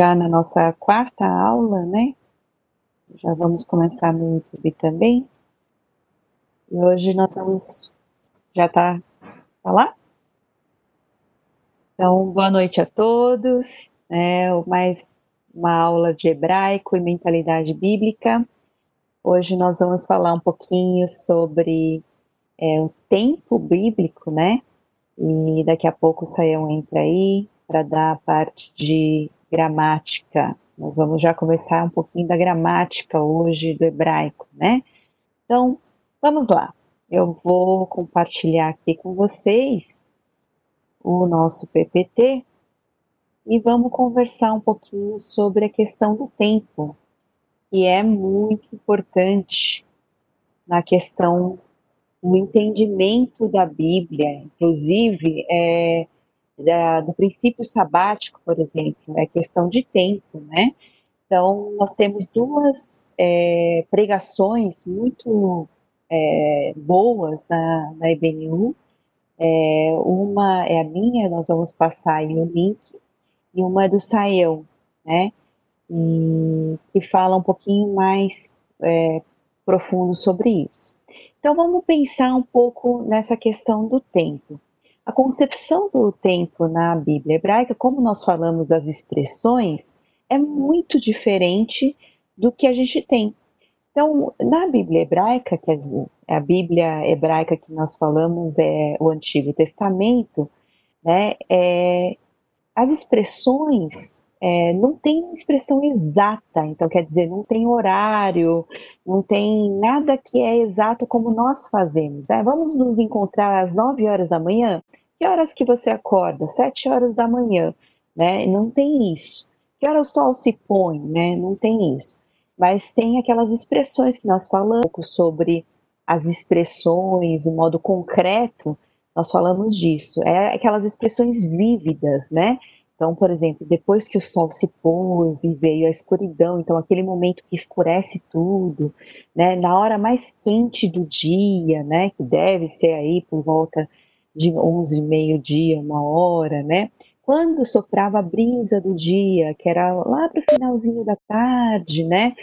já na nossa quarta aula, né? Já vamos começar no YouTube também. E hoje nós vamos. Já tá, tá lá? Então, boa noite a todos. É mais uma aula de hebraico e mentalidade bíblica. Hoje nós vamos falar um pouquinho sobre é, o tempo bíblico, né? E daqui a pouco o Saião entra aí para dar a parte de gramática. Nós vamos já começar um pouquinho da gramática hoje do hebraico, né? Então, vamos lá. Eu vou compartilhar aqui com vocês o nosso PPT e vamos conversar um pouquinho sobre a questão do tempo, que é muito importante na questão do entendimento da Bíblia, inclusive é, da, do princípio sabático, por exemplo, é questão de tempo, né? Então, nós temos duas é, pregações muito é, boas na, na IBNU. É, uma é a minha, nós vamos passar aí o link, e uma é do Saião, né? E, que fala um pouquinho mais é, profundo sobre isso. Então, vamos pensar um pouco nessa questão do tempo. A concepção do tempo na Bíblia hebraica, como nós falamos das expressões, é muito diferente do que a gente tem. Então, na Bíblia hebraica, quer dizer, a Bíblia hebraica que nós falamos é o Antigo Testamento, né, é, as expressões é, não tem expressão exata, então quer dizer, não tem horário, não tem nada que é exato como nós fazemos. Né? Vamos nos encontrar às 9 horas da manhã? Que horas que você acorda? Sete horas da manhã, né? Não tem isso. Que hora o sol se põe, né? Não tem isso. Mas tem aquelas expressões que nós falamos sobre as expressões, o modo concreto, nós falamos disso. É aquelas expressões vívidas, né? Então, por exemplo, depois que o sol se pôs e veio a escuridão, então aquele momento que escurece tudo, né, na hora mais quente do dia, né, que deve ser aí por volta de 11, meio-dia, uma hora, né? Quando soprava a brisa do dia, que era lá para o finalzinho da tarde, né?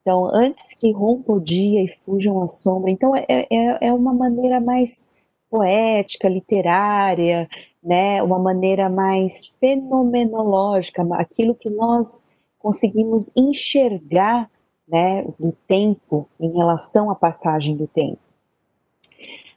Então, antes que rompa o dia e fujam a sombra. Então, é, é, é uma maneira mais poética, literária, né? Uma maneira mais fenomenológica, aquilo que nós conseguimos enxergar, né, do tempo em relação à passagem do tempo.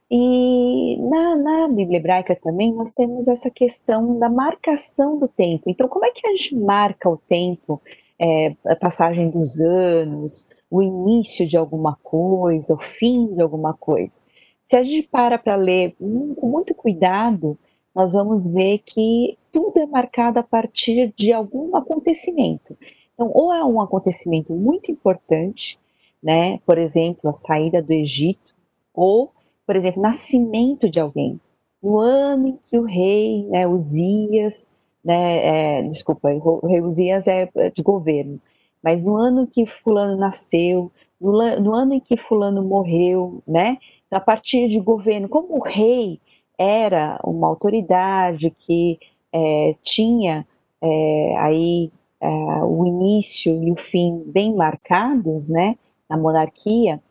E na, na Bíblia hebraica também nós temos essa questão da marcação do tempo. Então, como é que a gente marca o tempo, é, a passagem dos anos, o início de alguma coisa, o fim de alguma coisa? Se a gente para para ler com muito cuidado, nós vamos ver que tudo é marcado a partir de algum acontecimento. Então, ou é um acontecimento muito importante, né? Por exemplo, a saída do Egito, ou por exemplo, nascimento de alguém. No ano em que o rei né, Uzias, né, é, desculpa, o rei Uzias é de governo, mas no ano que fulano nasceu, no, no ano em que fulano morreu, né, a partir de governo, como o rei era uma autoridade que é, tinha é, aí é, o início e o fim bem marcados, né, na monarquia,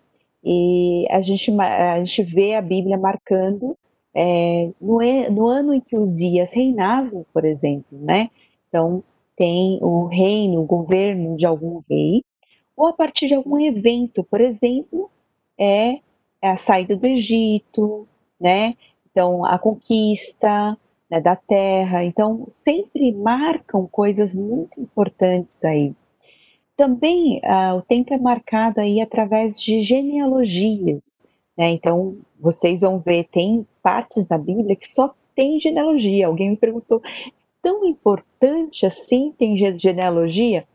e a gente, a gente vê a Bíblia marcando é, no, no, ano em que Uzias reinava, por exemplo, né? Então, tem o reino, o governo de algum rei, ou a partir de algum evento, por exemplo, é a saída do Egito, né? Então, a conquista né, da terra. Então, sempre marcam coisas muito importantes aí. Também uh, o tempo é marcado aí através de genealogias, né? Então, vocês vão ver, tem partes da Bíblia que só tem genealogia. Alguém me perguntou, tão importante assim tem genealogia?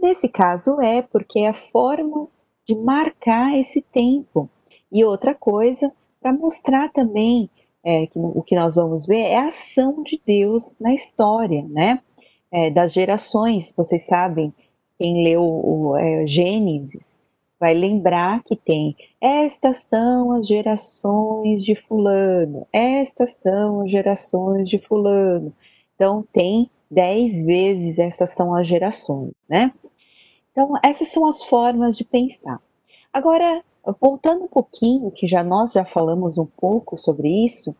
Nesse caso é, porque é a forma de marcar esse tempo. E outra coisa, para mostrar também é, que, o que nós vamos ver é a ação de Deus na história, né? É, das gerações, vocês sabem, quem leu o é, Gênesis vai lembrar que tem estas são as gerações de fulano, estas são as gerações de fulano. Então tem dez vezes essas são as gerações, né? Então, essas são as formas de pensar. Agora, voltando um pouquinho, que já nós já falamos um pouco sobre isso,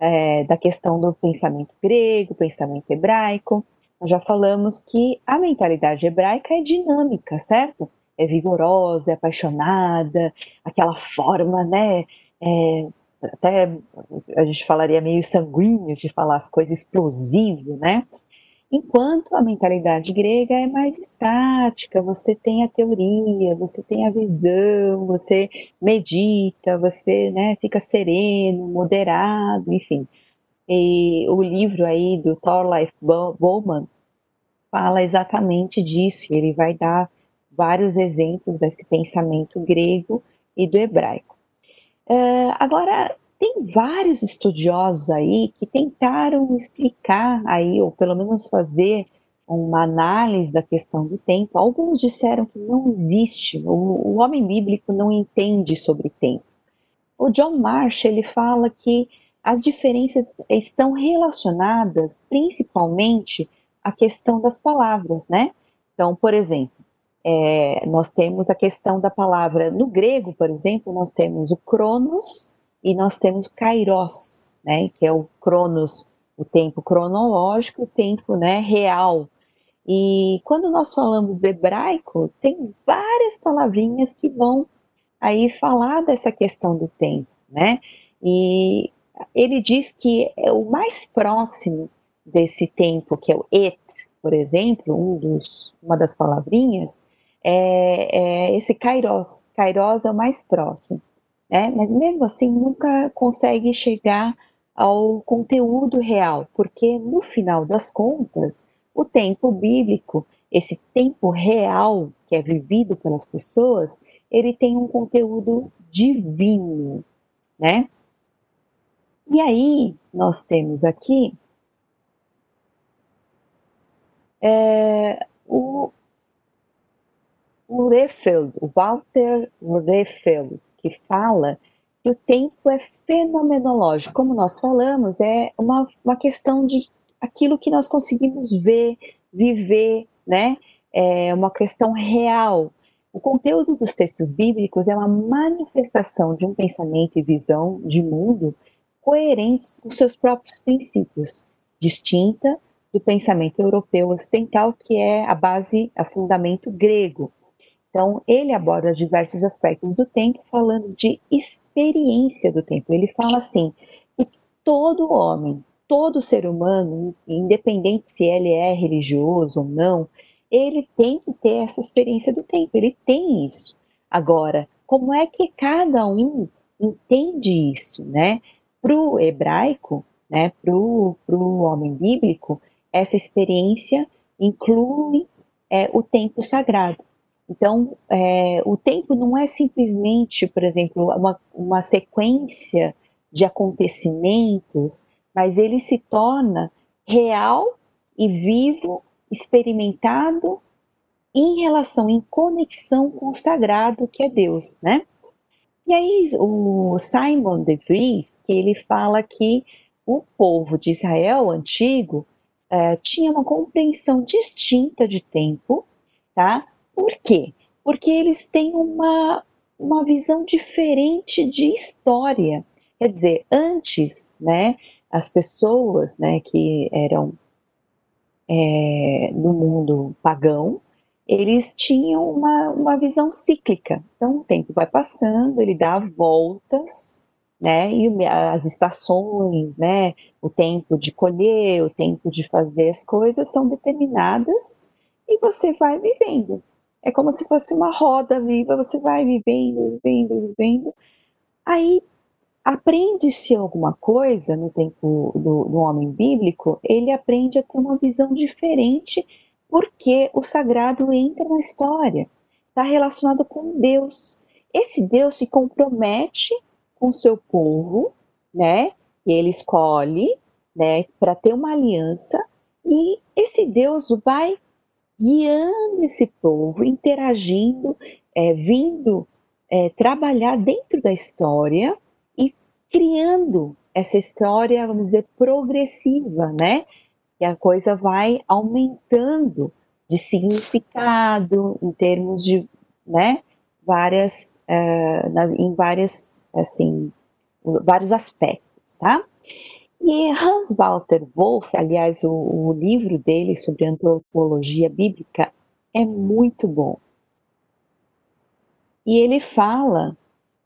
é, da questão do pensamento grego, pensamento hebraico, nós já falamos que a mentalidade hebraica é dinâmica, certo? É vigorosa, é apaixonada, aquela forma, né? É, até a gente falaria meio sanguíneo de falar as coisas explosivo, né? Enquanto a mentalidade grega é mais estática, você tem a teoria, você tem a visão, você medita, você né, fica sereno, moderado, enfim. E o livro aí do Thorleif Bowman fala exatamente disso, ele vai dar vários exemplos desse pensamento grego e do hebraico. Uh, agora, tem vários estudiosos aí que tentaram explicar aí, ou pelo menos fazer uma análise da questão do tempo. Alguns disseram que não existe, o, o homem bíblico não entende sobre tempo. O John Marsh ele fala que as diferenças estão relacionadas principalmente à questão das palavras, né? Então, por exemplo, é, nós temos a questão da palavra no grego, por exemplo, nós temos o cronos e nós temos kairos, né, que é o cronos, o tempo cronológico, o tempo né, real. E quando nós falamos do hebraico, tem várias palavrinhas que vão aí falar dessa questão do tempo, né? E ele diz que é o mais próximo desse tempo, que é o et, por exemplo, um dos, uma das palavrinhas, é, é esse kairos. Kairos é o mais próximo né? mas mesmo assim nunca consegue chegar ao conteúdo real, porque no final das contas, o tempo bíblico, esse tempo real que é vivido pelas pessoas, ele tem um conteúdo divino, né? E aí nós temos aqui é, o, o Refeld, o Walter Refeld, que fala que o tempo é fenomenológico. Como nós falamos, é uma, uma questão de aquilo que nós conseguimos ver, viver, né? É uma questão real. O conteúdo dos textos bíblicos é uma manifestação de um pensamento e visão de mundo coerentes com seus próprios princípios, distinta do pensamento europeu ocidental, que é a base, a fundamento grego. Então, ele aborda diversos aspectos do tempo, falando de experiência do tempo. Ele fala assim: que todo homem, todo ser humano, independente se ele é religioso ou não, ele tem que ter essa experiência do tempo, ele tem isso. Agora, como é que cada um entende isso, né? Para o hebraico, né, para o homem bíblico, essa experiência inclui é, o tempo sagrado. Então, é, o tempo não é simplesmente, por exemplo, uma, uma sequência de acontecimentos, mas ele se torna real e vivo, experimentado em relação, em conexão com o sagrado que é Deus, né? E aí o Simon de Vries, que ele fala que o povo de Israel antigo é, tinha uma compreensão distinta de tempo, tá? Por quê? Porque eles têm uma, uma visão diferente de história. Quer dizer, antes, né, as pessoas né, que eram é, no mundo pagão, eles tinham uma, uma visão cíclica. Então, o tempo vai passando, ele dá voltas, né, e as estações, né, o tempo de colher, o tempo de fazer as coisas são determinadas e você vai vivendo. É como se fosse uma roda viva, você vai vivendo, vivendo, vivendo. Aí aprende-se alguma coisa no tempo do, do, homem bíblico, ele aprende a ter uma visão diferente, porque o sagrado entra na história, está relacionado com Deus. Esse Deus se compromete com seu povo, né? E ele escolhe, né, para ter uma aliança, e esse Deus vai guiando esse povo, interagindo, é, vindo é, trabalhar dentro da história e criando essa história, vamos dizer, progressiva, né? e a coisa vai aumentando de significado em termos de, né, várias, uh, nas, em várias, assim, vários aspectos, tá? E Hans Walter Wolff, aliás, o, o livro dele sobre antropologia bíblica é muito bom. E ele fala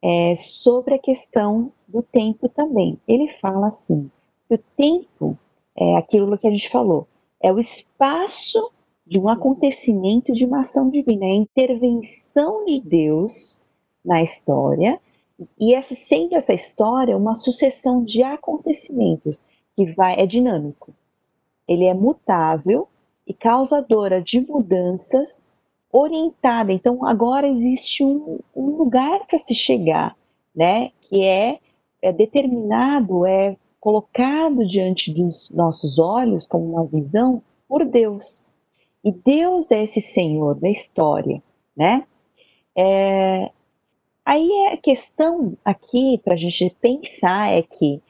é, sobre a questão do tempo também. Ele fala assim: que o tempo é aquilo que a gente falou, é o espaço de um acontecimento de uma ação divina, é a intervenção de Deus na história, e essa, sendo essa história uma sucessão de acontecimentos que vai é dinâmico. Ele é mutável e causadora de mudanças orientada. Então agora existe um, um lugar para se chegar, né? Que é, é determinado, é colocado diante dos nossos olhos como uma visão por Deus. E Deus é esse Senhor da história, né? É, aí a questão aqui para a gente pensar é que,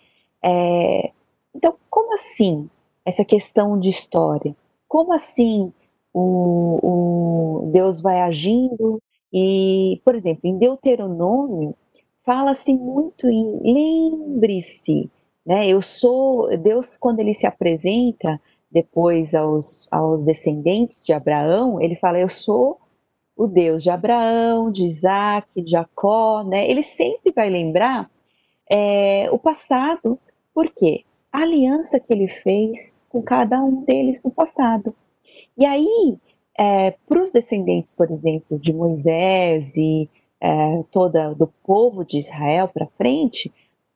é, então, como assim essa questão de história? Como assim o, o Deus vai agindo? E, por exemplo, em Deuteronômio fala-se muito em lembre-se, né? Eu sou Deus quando ele se apresenta depois aos, aos descendentes de Abraão, ele fala: Eu sou o Deus de Abraão, de Isaac, de Jacó, né? Ele sempre vai lembrar é, o passado, por quê? A aliança que ele fez com cada um deles no passado. E aí, é, para os descendentes, por exemplo, de Moisés e é, toda do povo de Israel para frente,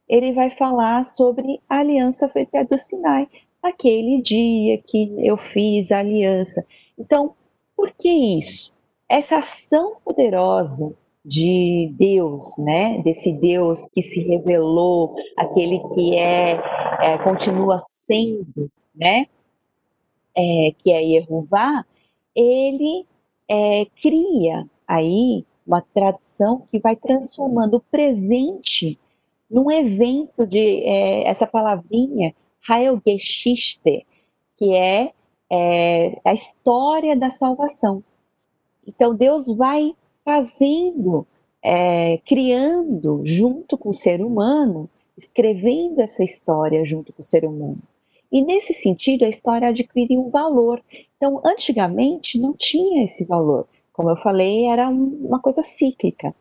ele vai falar sobre a aliança feita do Sinai, aquele dia que eu fiz a aliança. Então, por que isso? Essa ação poderosa de Deus, né? Desse Deus que se revelou, aquele que é, é continua sendo, né? É, que é Yehuvá, ele é, cria aí uma tradição que vai transformando o presente num evento de é, essa palavrinha Heilgeschichte, que é, é a história da salvação. Então Deus vai fazendo, é, criando junto com o ser humano, escrevendo essa história junto com o ser humano. E nesse sentido, a história adquire um valor. Então, antigamente não tinha esse valor. Como eu falei, era uma coisa cíclica.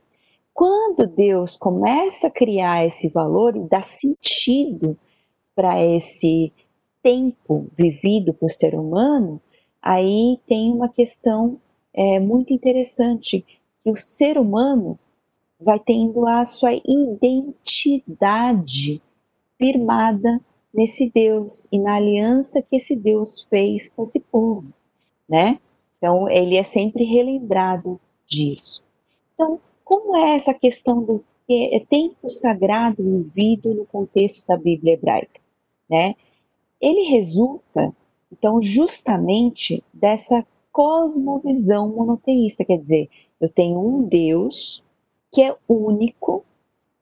Quando Deus começa a criar esse valor e dá sentido para esse tempo vivido por ser humano, aí tem uma questão é, muito interessante, que o ser humano vai tendo a sua identidade firmada nesse Deus e na aliança que esse Deus fez com esse povo, né? Então, ele é sempre relembrado disso. Então, como é essa questão do tempo sagrado vivido no contexto da Bíblia hebraica? né? Ele resulta, então, justamente dessa cosmovisão monoteísta, quer dizer, eu tenho um Deus que é único,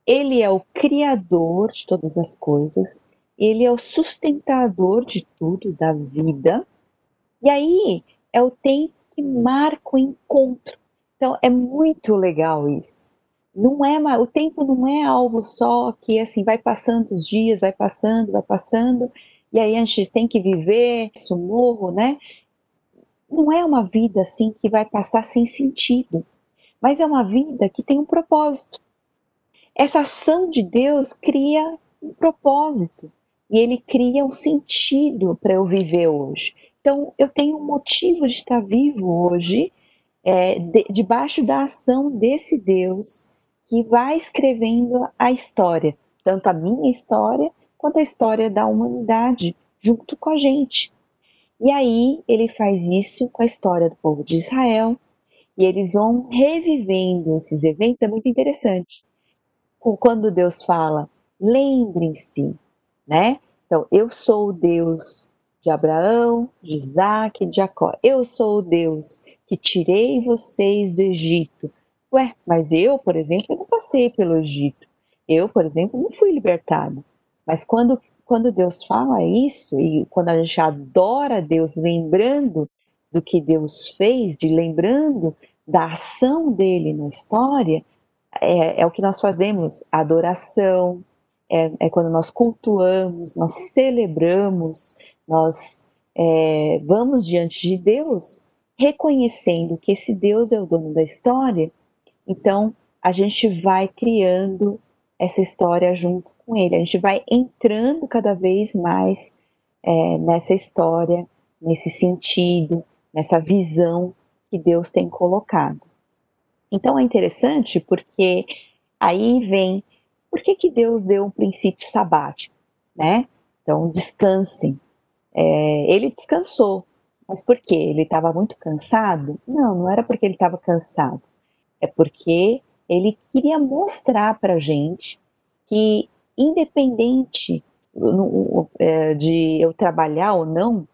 ele é o criador de todas as coisas, ele é o sustentador de tudo, da vida, e aí é o tempo que marca o encontro. Então é muito legal isso não é o tempo não é algo só que assim vai passando os dias, vai passando, vai passando, e aí a gente tem que viver isso morro, né? Não é uma vida assim que vai passar sem sentido, mas é uma vida que tem um propósito. Essa ação de Deus cria um propósito e ele cria um sentido para eu viver hoje. Então, eu tenho um motivo de estar vivo hoje, é, de, debaixo da ação desse Deus que vai escrevendo a história, tanto a minha história quanto a história da humanidade, junto com a gente. E aí ele faz isso com a história do povo de Israel, e eles vão revivendo esses eventos, é muito interessante. Quando Deus fala, lembrem-se, né? Então, eu sou o Deus de Abraão, de Isaac de Jacó. Eu sou o Deus que tirei vocês do Egito Ué, mas eu, por exemplo, não passei pelo Egito. Eu, por exemplo, não fui libertado. Mas quando quando Deus fala isso, e quando a gente adora Deus, lembrando do que Deus fez, de lembrando da ação dele na história, é, é o que nós fazemos, adoração, é, é, quando nós cultuamos, nós celebramos, nós é, vamos diante de Deus, reconhecendo que esse Deus é o dono da história, então a gente vai criando essa história junto com ele, a gente vai entrando cada vez mais é, nessa história, nesse sentido, nessa visão que Deus tem colocado. Então é interessante porque aí vem por que, que Deus deu um princípio sabático, né? Então descansem. É, ele descansou, mas por quê? Ele estava muito cansado? Não, não era porque ele estava cansado. É porque ele queria mostrar para gente que, independente é, de eu trabalhar ou não,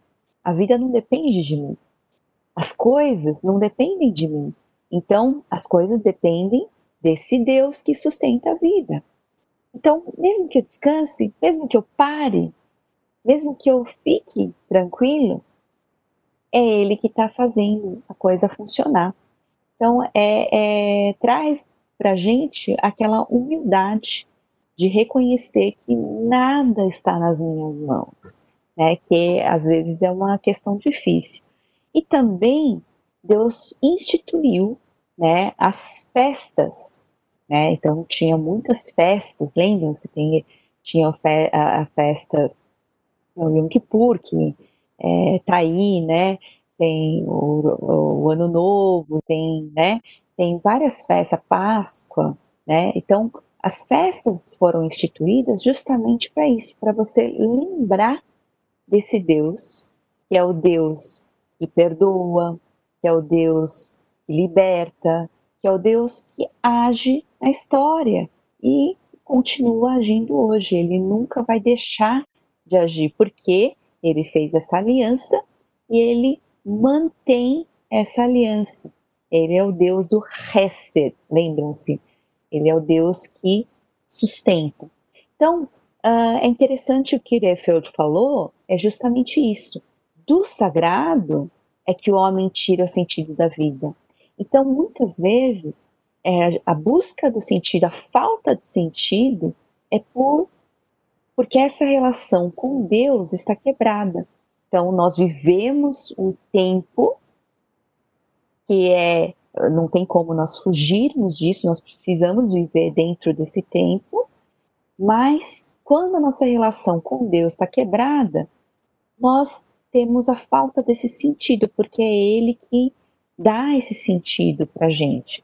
a vida não depende de mim. As coisas não dependem de mim. Então, as coisas dependem desse Deus que sustenta a vida. Então, mesmo que eu descanse, mesmo que eu pare, mesmo que eu fique tranquilo, é Ele que está fazendo a coisa funcionar. Então, é, é traz para a gente aquela humildade de reconhecer que nada está nas minhas mãos, né? Que às vezes é uma questão difícil. E também Deus instituiu, né, as festas, né? Então tinha muitas festas, lembram-se? Tem, tinha a, festa o Yom Kippur, que é, tá aí, né? Tem o, o Ano Novo, tem, né? tem várias festas, Páscoa, né? Então, as festas foram instituídas justamente para isso, para você lembrar desse Deus, que é o Deus que perdoa, que é o Deus que liberta, que é o Deus que age na história e continua agindo hoje. Ele nunca vai deixar de agir, porque ele fez essa aliança e ele mantém essa aliança. Ele é o Deus do Hesed, lembram-se? Ele é o Deus que sustenta. Então, uh, é interessante o que Refeld falou, é justamente isso. Do sagrado é que o homem tira o sentido da vida. Então, muitas vezes, é, a busca do sentido, a falta de sentido, é por porque essa relação com Deus está quebrada. Então, nós vivemos o tempo que é não tem como nós fugirmos disso, nós precisamos viver dentro desse tempo, mas quando a nossa relação com Deus está quebrada, nós temos a falta desse sentido, porque é Ele que dá esse sentido para a gente.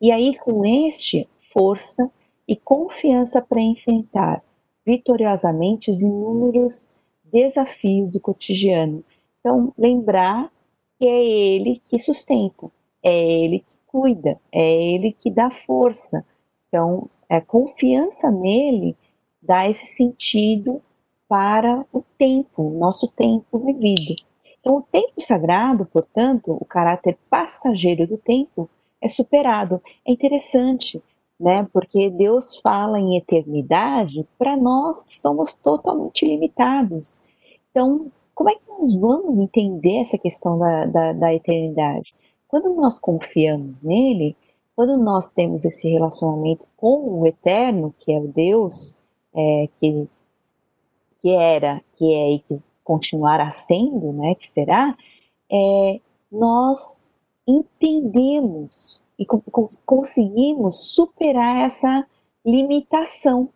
E aí, com este, força e confiança para enfrentar vitoriosamente os inúmeros desafios do cotidiano. Então, lembrar que é Ele que sustenta, é Ele que cuida, é Ele que dá força. Então, a confiança nele dá esse sentido para o tempo, o nosso tempo vivido. Então, o tempo sagrado, portanto, o caráter passageiro do tempo é superado. É interessante, né? Porque Deus fala em eternidade para nós que somos totalmente limitados. Então, como é que nós vamos entender essa questão da, da, da eternidade? Quando nós confiamos nele, quando nós temos esse relacionamento com o eterno, que é o Deus, é, que, que era, que é e que continuará sendo, né, que será, é, nós entendemos e conseguimos superar essa limitação,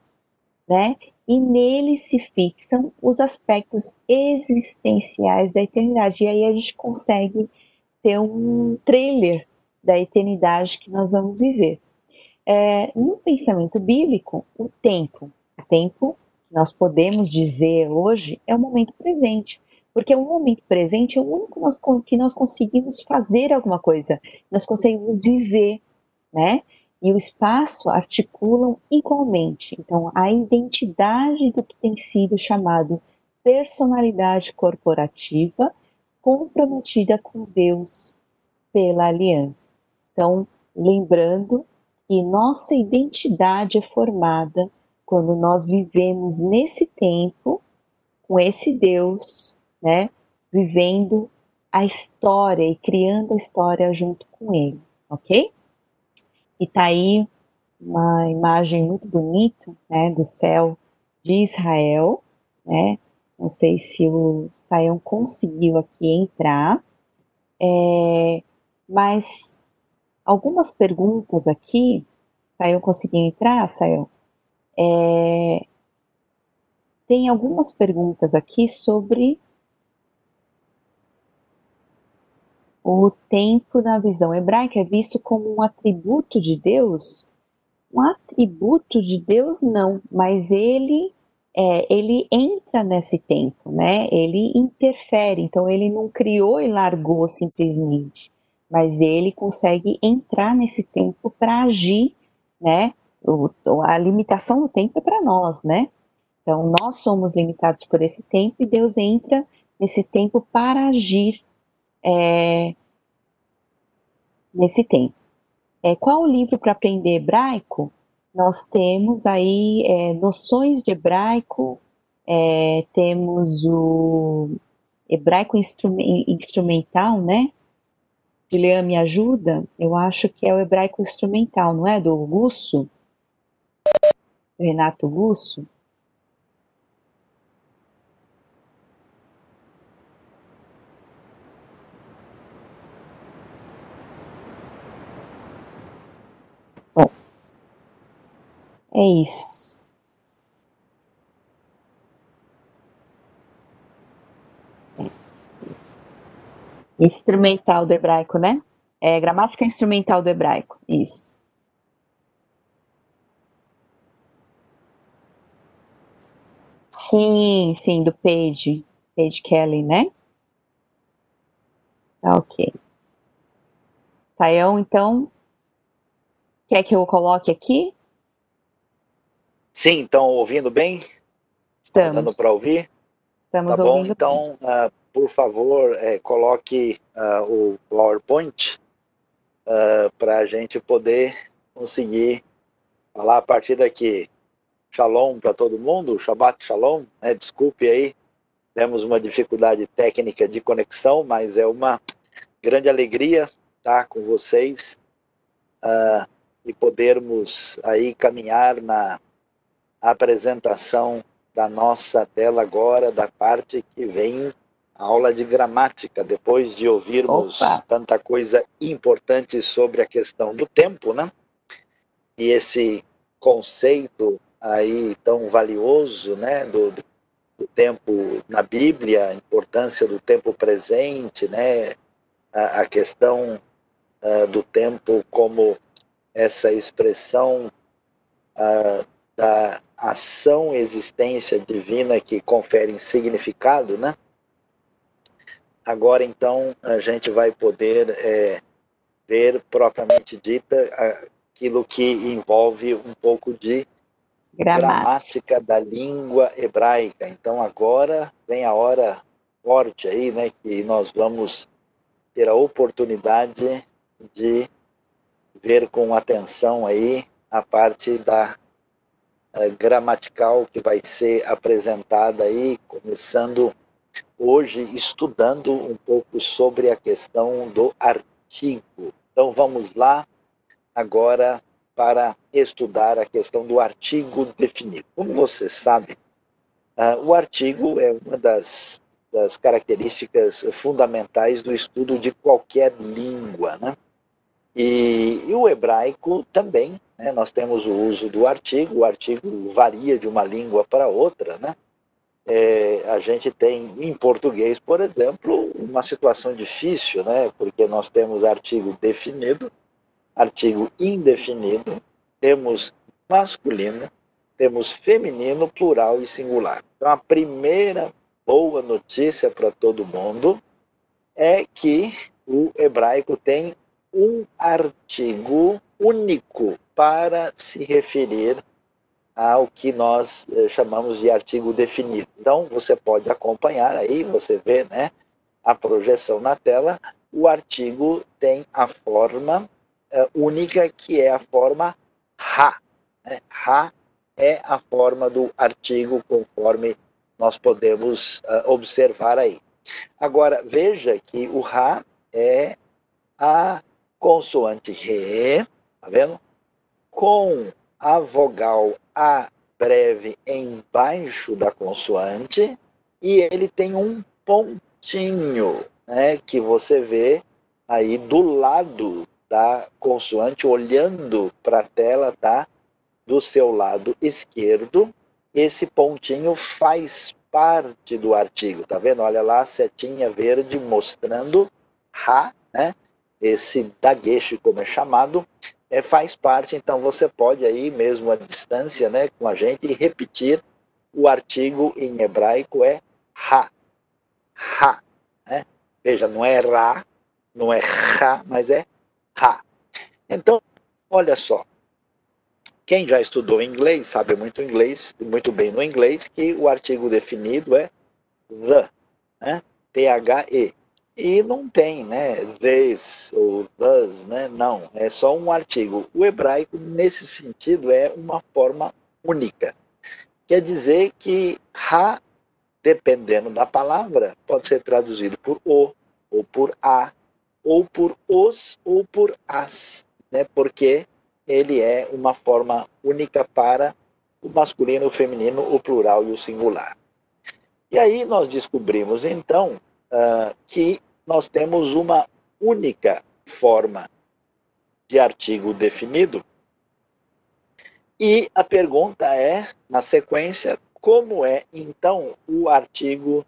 né? e nele se fixam os aspectos existenciais da eternidade. E aí a gente consegue ter um trailer da eternidade que nós vamos viver. É, no pensamento bíblico, o tempo, o tempo que nós podemos dizer hoje é o momento presente, porque o momento presente é o único nós, que nós conseguimos fazer alguma coisa, nós conseguimos viver, né? e o espaço articulam igualmente. Então, a identidade do que tem sido chamado personalidade corporativa comprometida com Deus pela aliança. Então, lembrando que nossa identidade é formada quando nós vivemos nesse tempo com esse Deus, né, vivendo a história e criando a história junto com ele, ok? E tá aí uma imagem muito bonita, né, do céu de Israel, né? Não sei se o Saião conseguiu aqui entrar, é, mas algumas perguntas aqui. Saião conseguiu entrar, Saião? É, tem algumas perguntas aqui sobre o tempo na visão hebraica é visto como um atributo de Deus? Um atributo de Deus não, mas ele é, ele entra nesse tempo, né? Ele interfere, então ele não criou e largou simplesmente, mas ele consegue entrar nesse tempo para agir, né? O, a limitação do tempo é para nós, né? Então nós somos limitados por esse tempo e Deus entra nesse tempo para agir é, nesse tempo. É, qual o livro para aprender hebraico? Nós temos aí é, noções de hebraico, é, temos o hebraico instrumental, né? Juliana me ajuda? Eu acho que é o hebraico instrumental, não é? Do Gusso? Renato Gusso? É isso. Instrumental do hebraico, né? É gramática instrumental do hebraico, isso. Sim, sim, do Page, Page Kelly, né? Tá ok. Saião, então, quer que eu coloque aqui? Sim, estão ouvindo bem? Estamos. Dando para ouvir? Estamos tá ouvindo. Bom, então, uh, por favor, é, coloque uh, o PowerPoint uh, para a gente poder conseguir falar a partir daqui. Shalom para todo mundo, Shabbat Shalom, né? desculpe aí, temos uma dificuldade técnica de conexão, mas é uma grande alegria estar com vocês e podermos aí caminhar na a apresentação da nossa tela agora, da parte que vem a aula de gramática, depois de ouvirmos Opa. tanta coisa importante sobre a questão do tempo, né? E esse conceito aí tão valioso, né, do, do tempo na Bíblia, a importância do tempo presente, né, a, a questão uh, do tempo como essa expressão uh, da ação existência divina que conferem significado, né? Agora, então, a gente vai poder é, ver propriamente dita aquilo que envolve um pouco de gramática. gramática da língua hebraica. Então, agora vem a hora forte aí, né? Que nós vamos ter a oportunidade de ver com atenção aí a parte da gramatical que vai ser apresentada aí, começando hoje estudando um pouco sobre a questão do artigo. Então vamos lá agora para estudar a questão do artigo definido. Como você sabe, uh, o artigo é uma das, das características fundamentais do estudo de qualquer língua, né? E, e o hebraico também né? Nós temos o uso do artigo, o artigo varia de uma língua para outra. Né? É, a gente tem, em português, por exemplo, uma situação difícil, né? porque nós temos artigo definido, artigo indefinido, temos masculino, temos feminino, plural e singular. Então, a primeira boa notícia para todo mundo é que o hebraico tem um artigo único para se referir ao que nós eh, chamamos de artigo definido. Então, você pode acompanhar aí, você vê né, a projeção na tela, o artigo tem a forma eh, única, que é a forma ha. Né? Ha é a forma do artigo conforme nós podemos uh, observar aí. Agora, veja que o Ra é a consoante Re, tá vendo? Com a vogal A breve embaixo da consoante e ele tem um pontinho, né, que você vê aí do lado da consoante, olhando para a tela, tá? Do seu lado esquerdo, esse pontinho faz parte do artigo, tá vendo? Olha lá, a setinha verde mostrando Ra, né? Esse dagueche, como é chamado, é, faz parte, então você pode aí mesmo à distância, né, com a gente, repetir o artigo em hebraico é Ra. Ra. Né? Veja, não é Ra, não é Ra, mas é Ra. Então, olha só. Quem já estudou inglês, sabe muito inglês, muito bem no inglês, que o artigo definido é the, né? T-H-E. E não tem, né, this ou thus, né? Não, é só um artigo. O hebraico, nesse sentido, é uma forma única. Quer dizer que ha, dependendo da palavra, pode ser traduzido por o, ou por a, ou por os, ou por as, né? Porque ele é uma forma única para o masculino, o feminino, o plural e o singular. E aí nós descobrimos, então, uh, que nós temos uma única forma de artigo definido. E a pergunta é, na sequência, como é então o artigo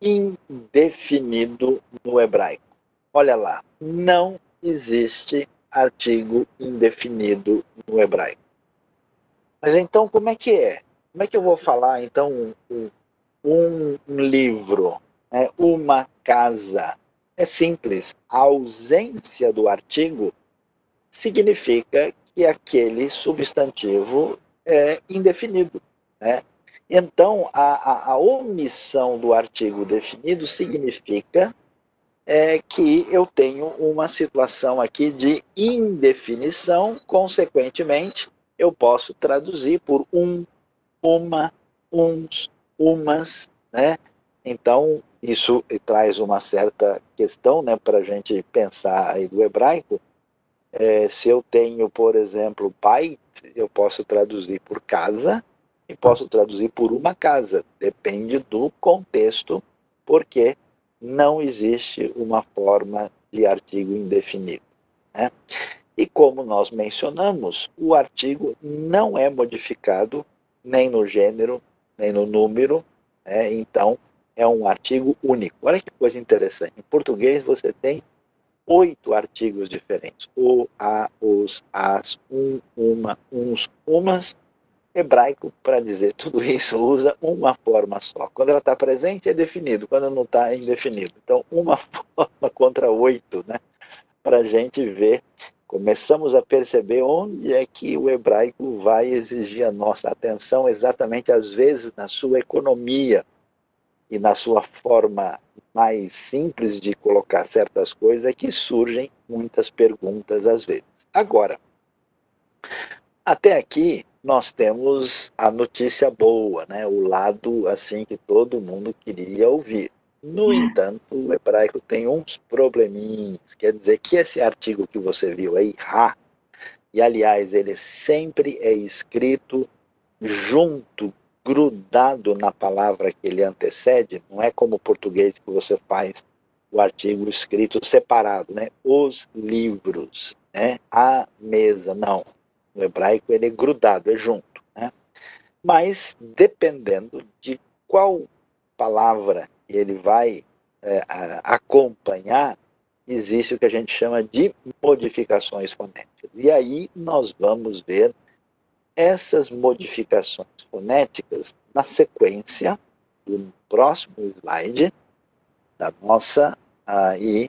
indefinido no hebraico? Olha lá, não existe artigo indefinido no hebraico. Mas então como é que é? Como é que eu vou falar então um, um livro, né, uma casa, é simples. A ausência do artigo significa que aquele substantivo é indefinido. Né? Então, a, a, a omissão do artigo definido significa é, que eu tenho uma situação aqui de indefinição, consequentemente, eu posso traduzir por um, uma, uns, umas, né? Então, isso traz uma certa questão né, para a gente pensar aí do hebraico. É, se eu tenho, por exemplo, pai, eu posso traduzir por casa e posso traduzir por uma casa. Depende do contexto, porque não existe uma forma de artigo indefinido. Né? E como nós mencionamos, o artigo não é modificado nem no gênero, nem no número. Né? Então, é um artigo único. Olha que coisa interessante. Em português você tem oito artigos diferentes. O, a, os, as, um, uma, uns, umas. Hebraico, para dizer tudo isso, usa uma forma só. Quando ela está presente, é definido. Quando não está, é indefinido. Então, uma forma contra oito, né? Para a gente ver, começamos a perceber onde é que o hebraico vai exigir a nossa atenção, exatamente às vezes na sua economia e na sua forma mais simples de colocar certas coisas é que surgem muitas perguntas às vezes. Agora, até aqui nós temos a notícia boa, né? O lado assim que todo mundo queria ouvir. No hum. entanto, o hebraico tem uns probleminhas. Quer dizer que esse artigo que você viu aí, ha, e aliás, ele sempre é escrito junto grudado na palavra que ele antecede, não é como o português que você faz o artigo escrito separado, né? Os livros, né? A mesa, não. No hebraico ele é grudado, é junto, né? Mas dependendo de qual palavra ele vai é, acompanhar, existe o que a gente chama de modificações fonéticas. E aí nós vamos ver essas modificações fonéticas na sequência do próximo slide da nossa aí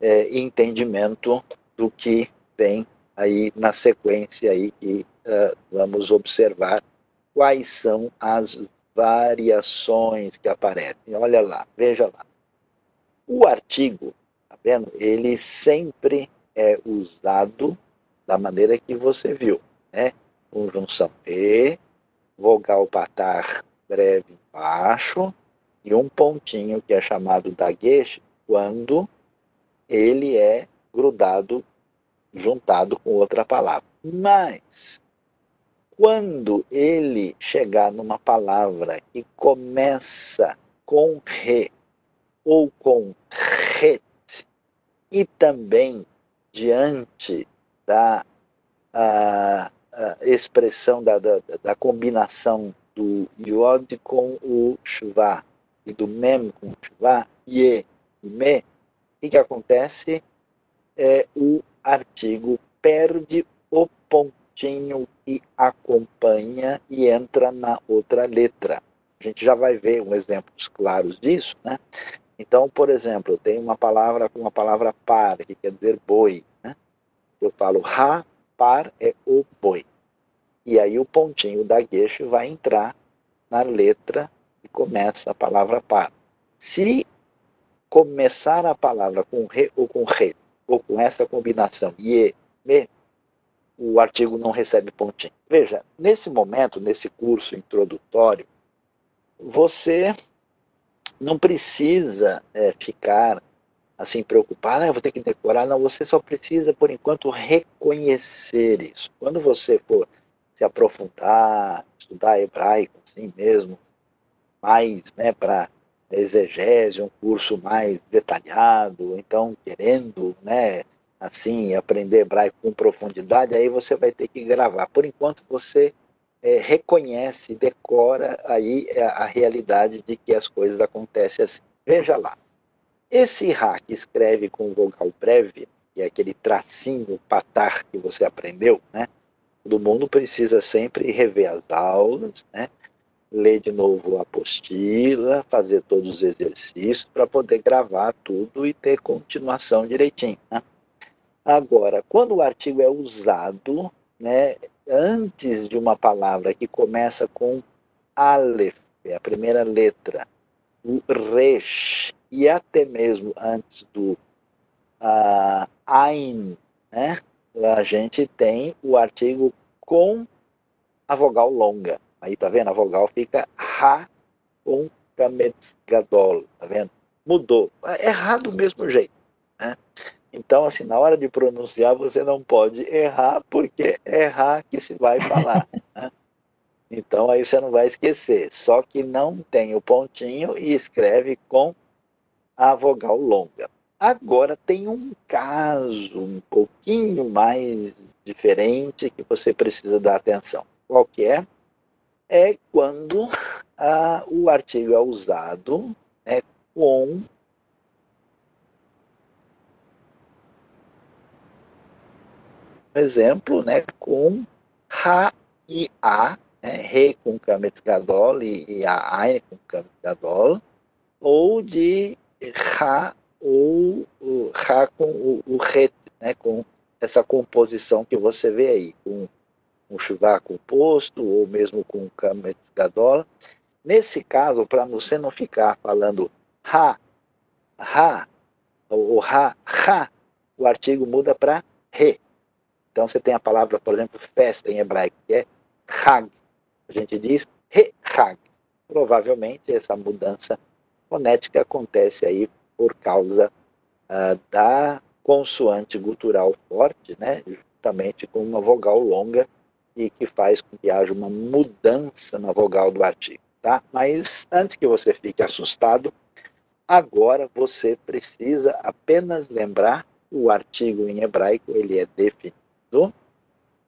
é, entendimento do que vem aí na sequência aí que uh, vamos observar quais são as variações que aparecem. Olha lá, veja lá. O artigo, tá vendo? Ele sempre é usado da maneira que você viu, né? Conjunção E, vogal patar breve embaixo e um pontinho que é chamado dagueche quando ele é grudado, juntado com outra palavra. Mas quando ele chegar numa palavra que começa com re ou com ret e também diante da a, a expressão da, da, da, combinação do yod com o shva e do mem com o shva, ye e me, o que acontece? É, o artigo perde o pontinho que acompanha e entra na outra letra. A gente já vai ver um exemplos claros disso, né? Então, por exemplo, tem uma palavra com uma palavra par, que quer dizer boi. Né? Eu falo ha, par é o boi. E aí o pontinho da gueixa vai entrar na letra e começa a palavra par. Se começar a palavra com re ou com re, ou com essa combinação ye, me, o artigo não recebe pontinho. Veja, nesse momento, nesse curso introdutório, você não precisa é, ficar assim preocupado, ah, vou ter que decorar. Não, você só precisa, por enquanto, reconhecer isso. Quando você for se aprofundar, estudar hebraico, assim mesmo, mais né, para exegese, um curso mais detalhado, então querendo, né, assim, aprender hebraico com profundidade, aí você vai ter que gravar. Por enquanto, você é, reconhece, decora aí a, a realidade de que as coisas acontecem assim. Veja lá, esse Ra que escreve com vogal breve, que é aquele tracinho patar que você aprendeu, né? Todo mundo precisa sempre rever as aulas, né? ler de novo a apostila, fazer todos os exercícios para poder gravar tudo e ter continuação direitinho. Né? Agora, quando o artigo é usado, né, antes de uma palavra que começa com Aleph, é a primeira letra, o Resh, e até mesmo antes do uh, Ain, né, a gente tem o artigo com a vogal longa. Aí tá vendo? A vogal fica Ra com Kametz Gadol, tá vendo? Mudou. É errado do mesmo jeito. Né? Então, assim, na hora de pronunciar, você não pode errar, porque é errar que se vai falar. Né? Então, aí você não vai esquecer. Só que não tem o pontinho e escreve com a vogal longa. Agora, tem um caso um pouquinho mais diferente que você precisa dar atenção. Qual que é? É quando ah, o artigo é usado né, com exemplo, né, com Ra e A, né, Re com Kametzgadol e, e a Ain com Kametzgadol, ou de Ra ou Ra com o, o Ret, né, com essa composição que você vê aí, com um Shuvá composto, ou mesmo com Kametzgadol. Nesse caso, para você não ficar falando Ra, Ra, ou Ra, Ra, o artigo muda para Re. Então você tem a palavra, por exemplo, festa em hebraico, que é Hag. A gente diz Re-Hag. Provavelmente essa mudança fonética acontece aí por causa uh, da consoante gutural forte, né, justamente com uma vogal longa e que faz com que haja uma mudança na vogal do artigo, tá? Mas antes que você fique assustado, agora você precisa apenas lembrar o artigo em hebraico, ele é definido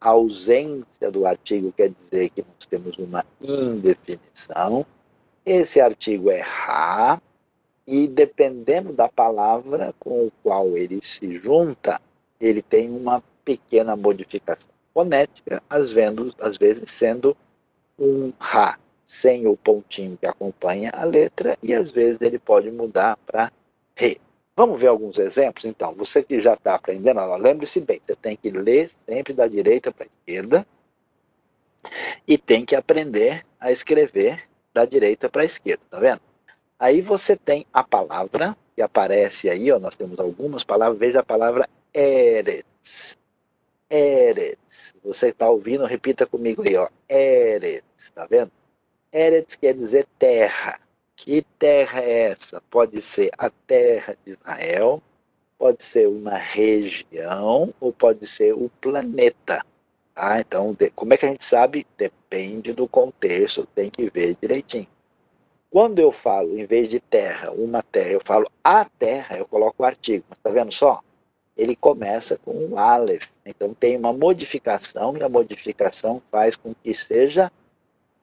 a ausência do artigo quer dizer que nós temos uma indefinição. Esse artigo é Ra, e dependendo da palavra com o qual ele se junta, ele tem uma pequena modificação fonética, às vezes sendo um Ra sem o pontinho que acompanha a letra, e às vezes ele pode mudar para Re. Vamos ver alguns exemplos? Então, você que já está aprendendo, lembre-se bem, você tem que ler sempre da direita para a esquerda e tem que aprender a escrever da direita para a esquerda, tá vendo? Aí você tem a palavra que aparece aí, ó, nós temos algumas palavras, veja a palavra Eretz. Eretz. Você está ouvindo? Repita comigo aí, ó. Eretz, tá vendo? Eretz quer dizer terra. Que terra é essa? Pode ser a terra de Israel, pode ser uma região ou pode ser o planeta. Tá? Então, de, como é que a gente sabe? Depende do contexto, tem que ver direitinho. Quando eu falo, em vez de terra, uma terra, eu falo a terra, eu coloco o artigo. Está vendo só? Ele começa com um Aleph. Então tem uma modificação, e a modificação faz com que seja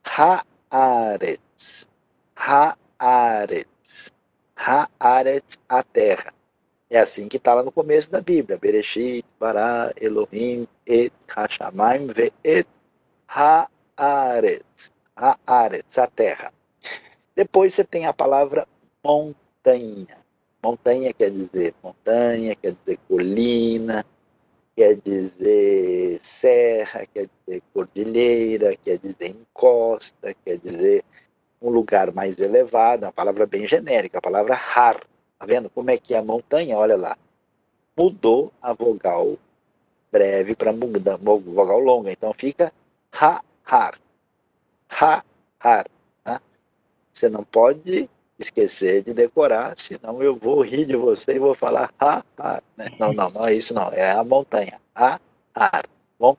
Haaretz. Haaretz. Haaretz, a terra. É assim que está lá no começo da Bíblia. Bereshit, Bará, Elohim, Et, Hashamayim, Ve'et, Haaretz. Haaretz, a terra. Depois você tem a palavra montanha. Montanha quer dizer montanha, quer dizer colina, quer dizer serra, quer dizer cordilheira, quer dizer encosta, quer dizer um lugar mais elevado, uma palavra bem genérica, a palavra har. Tá vendo como é que é a montanha? Olha lá. Mudou a vogal breve para vogal longa, então fica ha, har. Ha, har. Você não pode esquecer de decorar, senão eu vou rir de você e vou falar ha, ha. Né? Não, não, não é isso não, é a montanha. Ha, ha. Bom?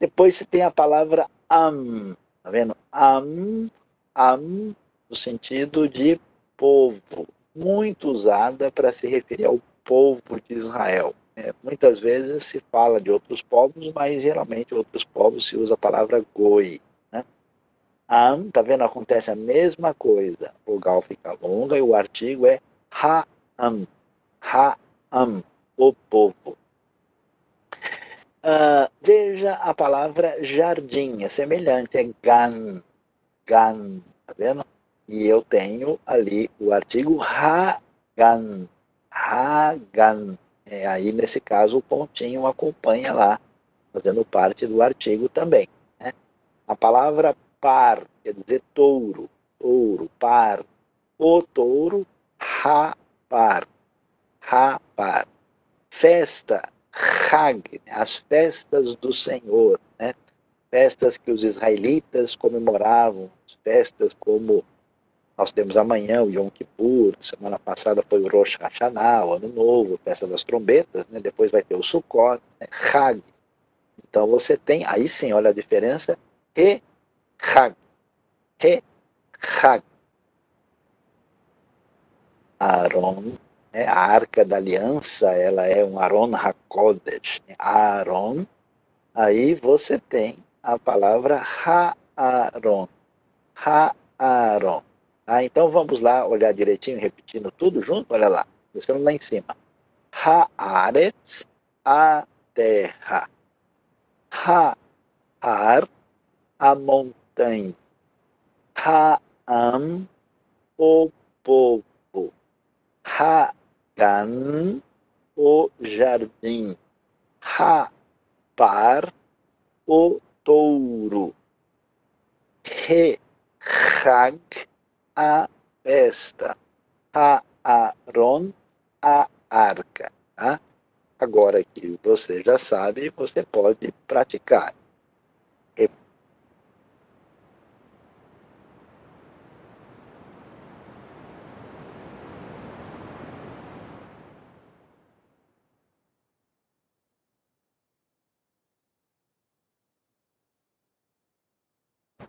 Depois você tem a palavra am, tá vendo? Am, am, no sentido de povo, muito usada para se referir ao povo de Israel. É, muitas vezes se fala de outros povos, mas geralmente outros povos se usa a palavra goi. Am, tá vendo? Acontece a mesma coisa. O gal fica longa e o artigo é ha-am. Ha-am, o povo. Uh, veja a palavra jardim, é semelhante, é gan. Gan, tá vendo? E eu tenho ali o artigo ha-gan. Ha-gan. É, aí, nesse caso, o pontinho acompanha lá, fazendo parte do artigo também. Né? A palavra par, quer dizer touro, touro, par. O touro, rapar, rapar. Festa, Hag, as festas do Senhor, né? festas que os israelitas comemoravam, festas como nós temos amanhã o Yom Kippur, semana passada foi o Rosh Hashanah, o Ano Novo, festa das trombetas, né? depois vai ter o Sukkot, né? Hag. Então você tem, aí sim, olha a diferença, e Hag. He, Hag. Aaron, né? a arca da aliança, ela é um Aaron HaKodesh. Né? Aaron, aí você tem a palavra Ha-Aaron. Ha-Aaron. Ah, então vamos lá olhar direitinho, repetindo tudo junto, olha lá, começando lá em cima. Haaretz, a terra. Ha-Ar, a montanha. Ha'am, o povo. Ha'gan, o jardim. Ha'par, o touro. Re-hag, a festa. Ha'aron, a arca. Tá? Agora que você já sabe, você pode praticar.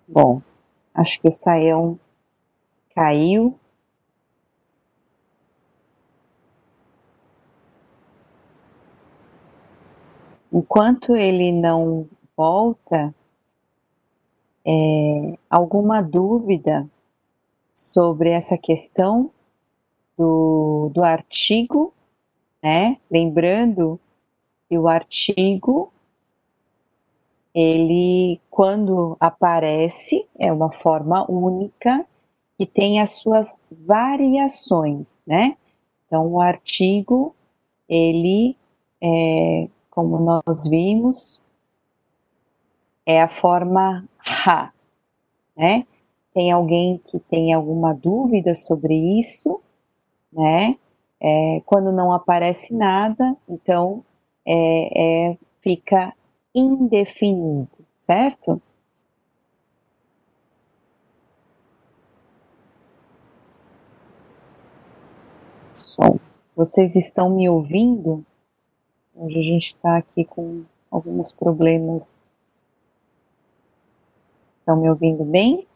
Bom, acho que o saião caiu. Enquanto ele não volta, é, alguma dúvida sobre essa questão do, do artigo, né? Lembrando que o artigo ele, quando aparece, é uma forma única que tem as suas variações, né? Então, o artigo, ele, é, como nós vimos, é a forma ha, né? Tem alguém que tem alguma dúvida sobre isso, né? É, quando não aparece nada, então é, é fica indefinido, certo? Som. Vocês estão me ouvindo? Hoje a gente está aqui com alguns problemas. Estão me ouvindo bem?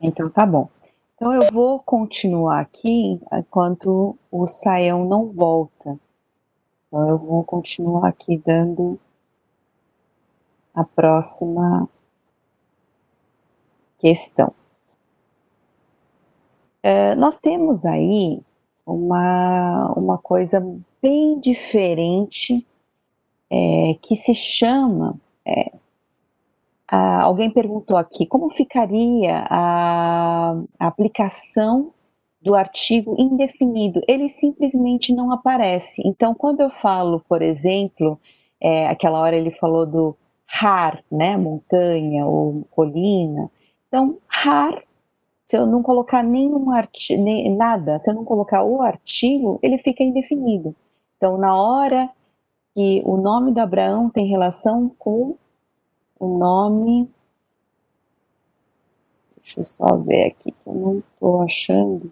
Então tá bom. Então eu vou continuar aqui enquanto o saião não volta. Então eu vou continuar aqui dando a próxima questão. É, nós temos aí uma, uma coisa bem diferente é, que se chama. É, a, alguém perguntou aqui como ficaria a, a aplicação do artigo indefinido. Ele simplesmente não aparece. Então, quando eu falo, por exemplo, é, aquela hora ele falou do har, né, montanha ou colina. Então, har, se eu não colocar nenhum artigo, nem, nada, se eu não colocar o artigo, ele fica indefinido. Então, na hora que o nome de Abraão tem relação com o nome. Deixa eu só ver aqui, que eu não estou achando.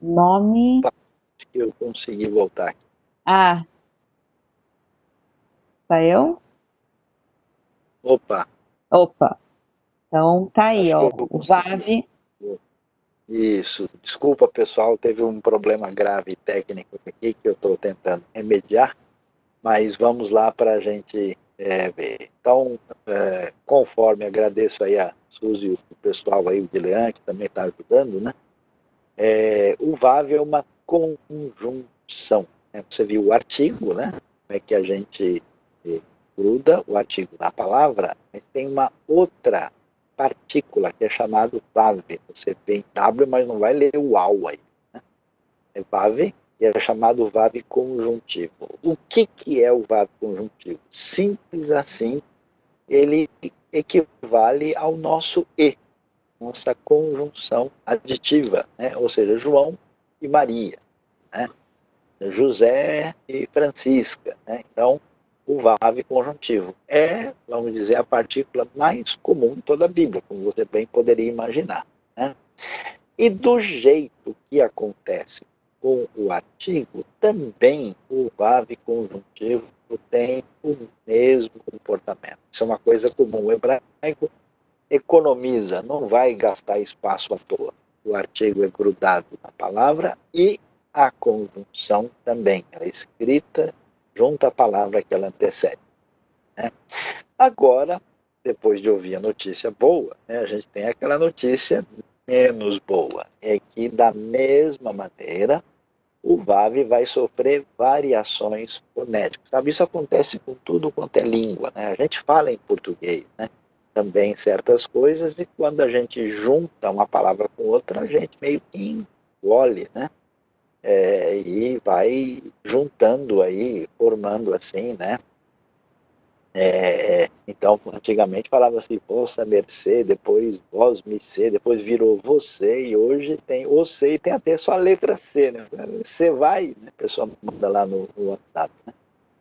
Nome. Eu consegui voltar aqui. Ah, Tá eu? Opa. Opa. Então tá aí, Acho ó. O VAV. Isso. Desculpa, pessoal, teve um problema grave técnico aqui que eu estou tentando remediar, mas vamos lá para a gente é, ver. Então, é, conforme agradeço aí a Suzy e o pessoal aí, o Dilean, que também está ajudando, né? É, o VAV é uma conjunção. Né? Você viu o artigo, né? Como é que a gente gruda o artigo na palavra, mas tem uma outra partícula que é chamado vave. Você vê em W, mas não vai ler o AU aí. Né? É vave e é chamado vave conjuntivo. O que, que é o vave conjuntivo? Simples assim, ele equivale ao nosso E, nossa conjunção aditiva, né? ou seja, João e Maria, né? José e Francisca. Né? Então, o VAV conjuntivo. É, vamos dizer, a partícula mais comum em toda a Bíblia, como você bem poderia imaginar. Né? E do jeito que acontece com o artigo, também o VAV conjuntivo tem o mesmo comportamento. Isso é uma coisa comum. O hebraico economiza, não vai gastar espaço à toa. O artigo é grudado na palavra e a conjunção também. Ela é escrita junto à palavra que ela antecede. Né? Agora, depois de ouvir a notícia boa, né, a gente tem aquela notícia menos boa. É que, da mesma maneira, o VAV vai sofrer variações fonéticas. Sabe, isso acontece com tudo quanto é língua. Né? A gente fala em português né? também certas coisas, e quando a gente junta uma palavra com outra, a gente meio que engole, né? É, e vai juntando aí, formando assim, né? É, então, antigamente falava assim, vossa mercê, depois vós me C, depois virou você, e hoje tem o C e tem até só a letra C, né? Você vai, né? a pessoa manda lá no, no WhatsApp, né?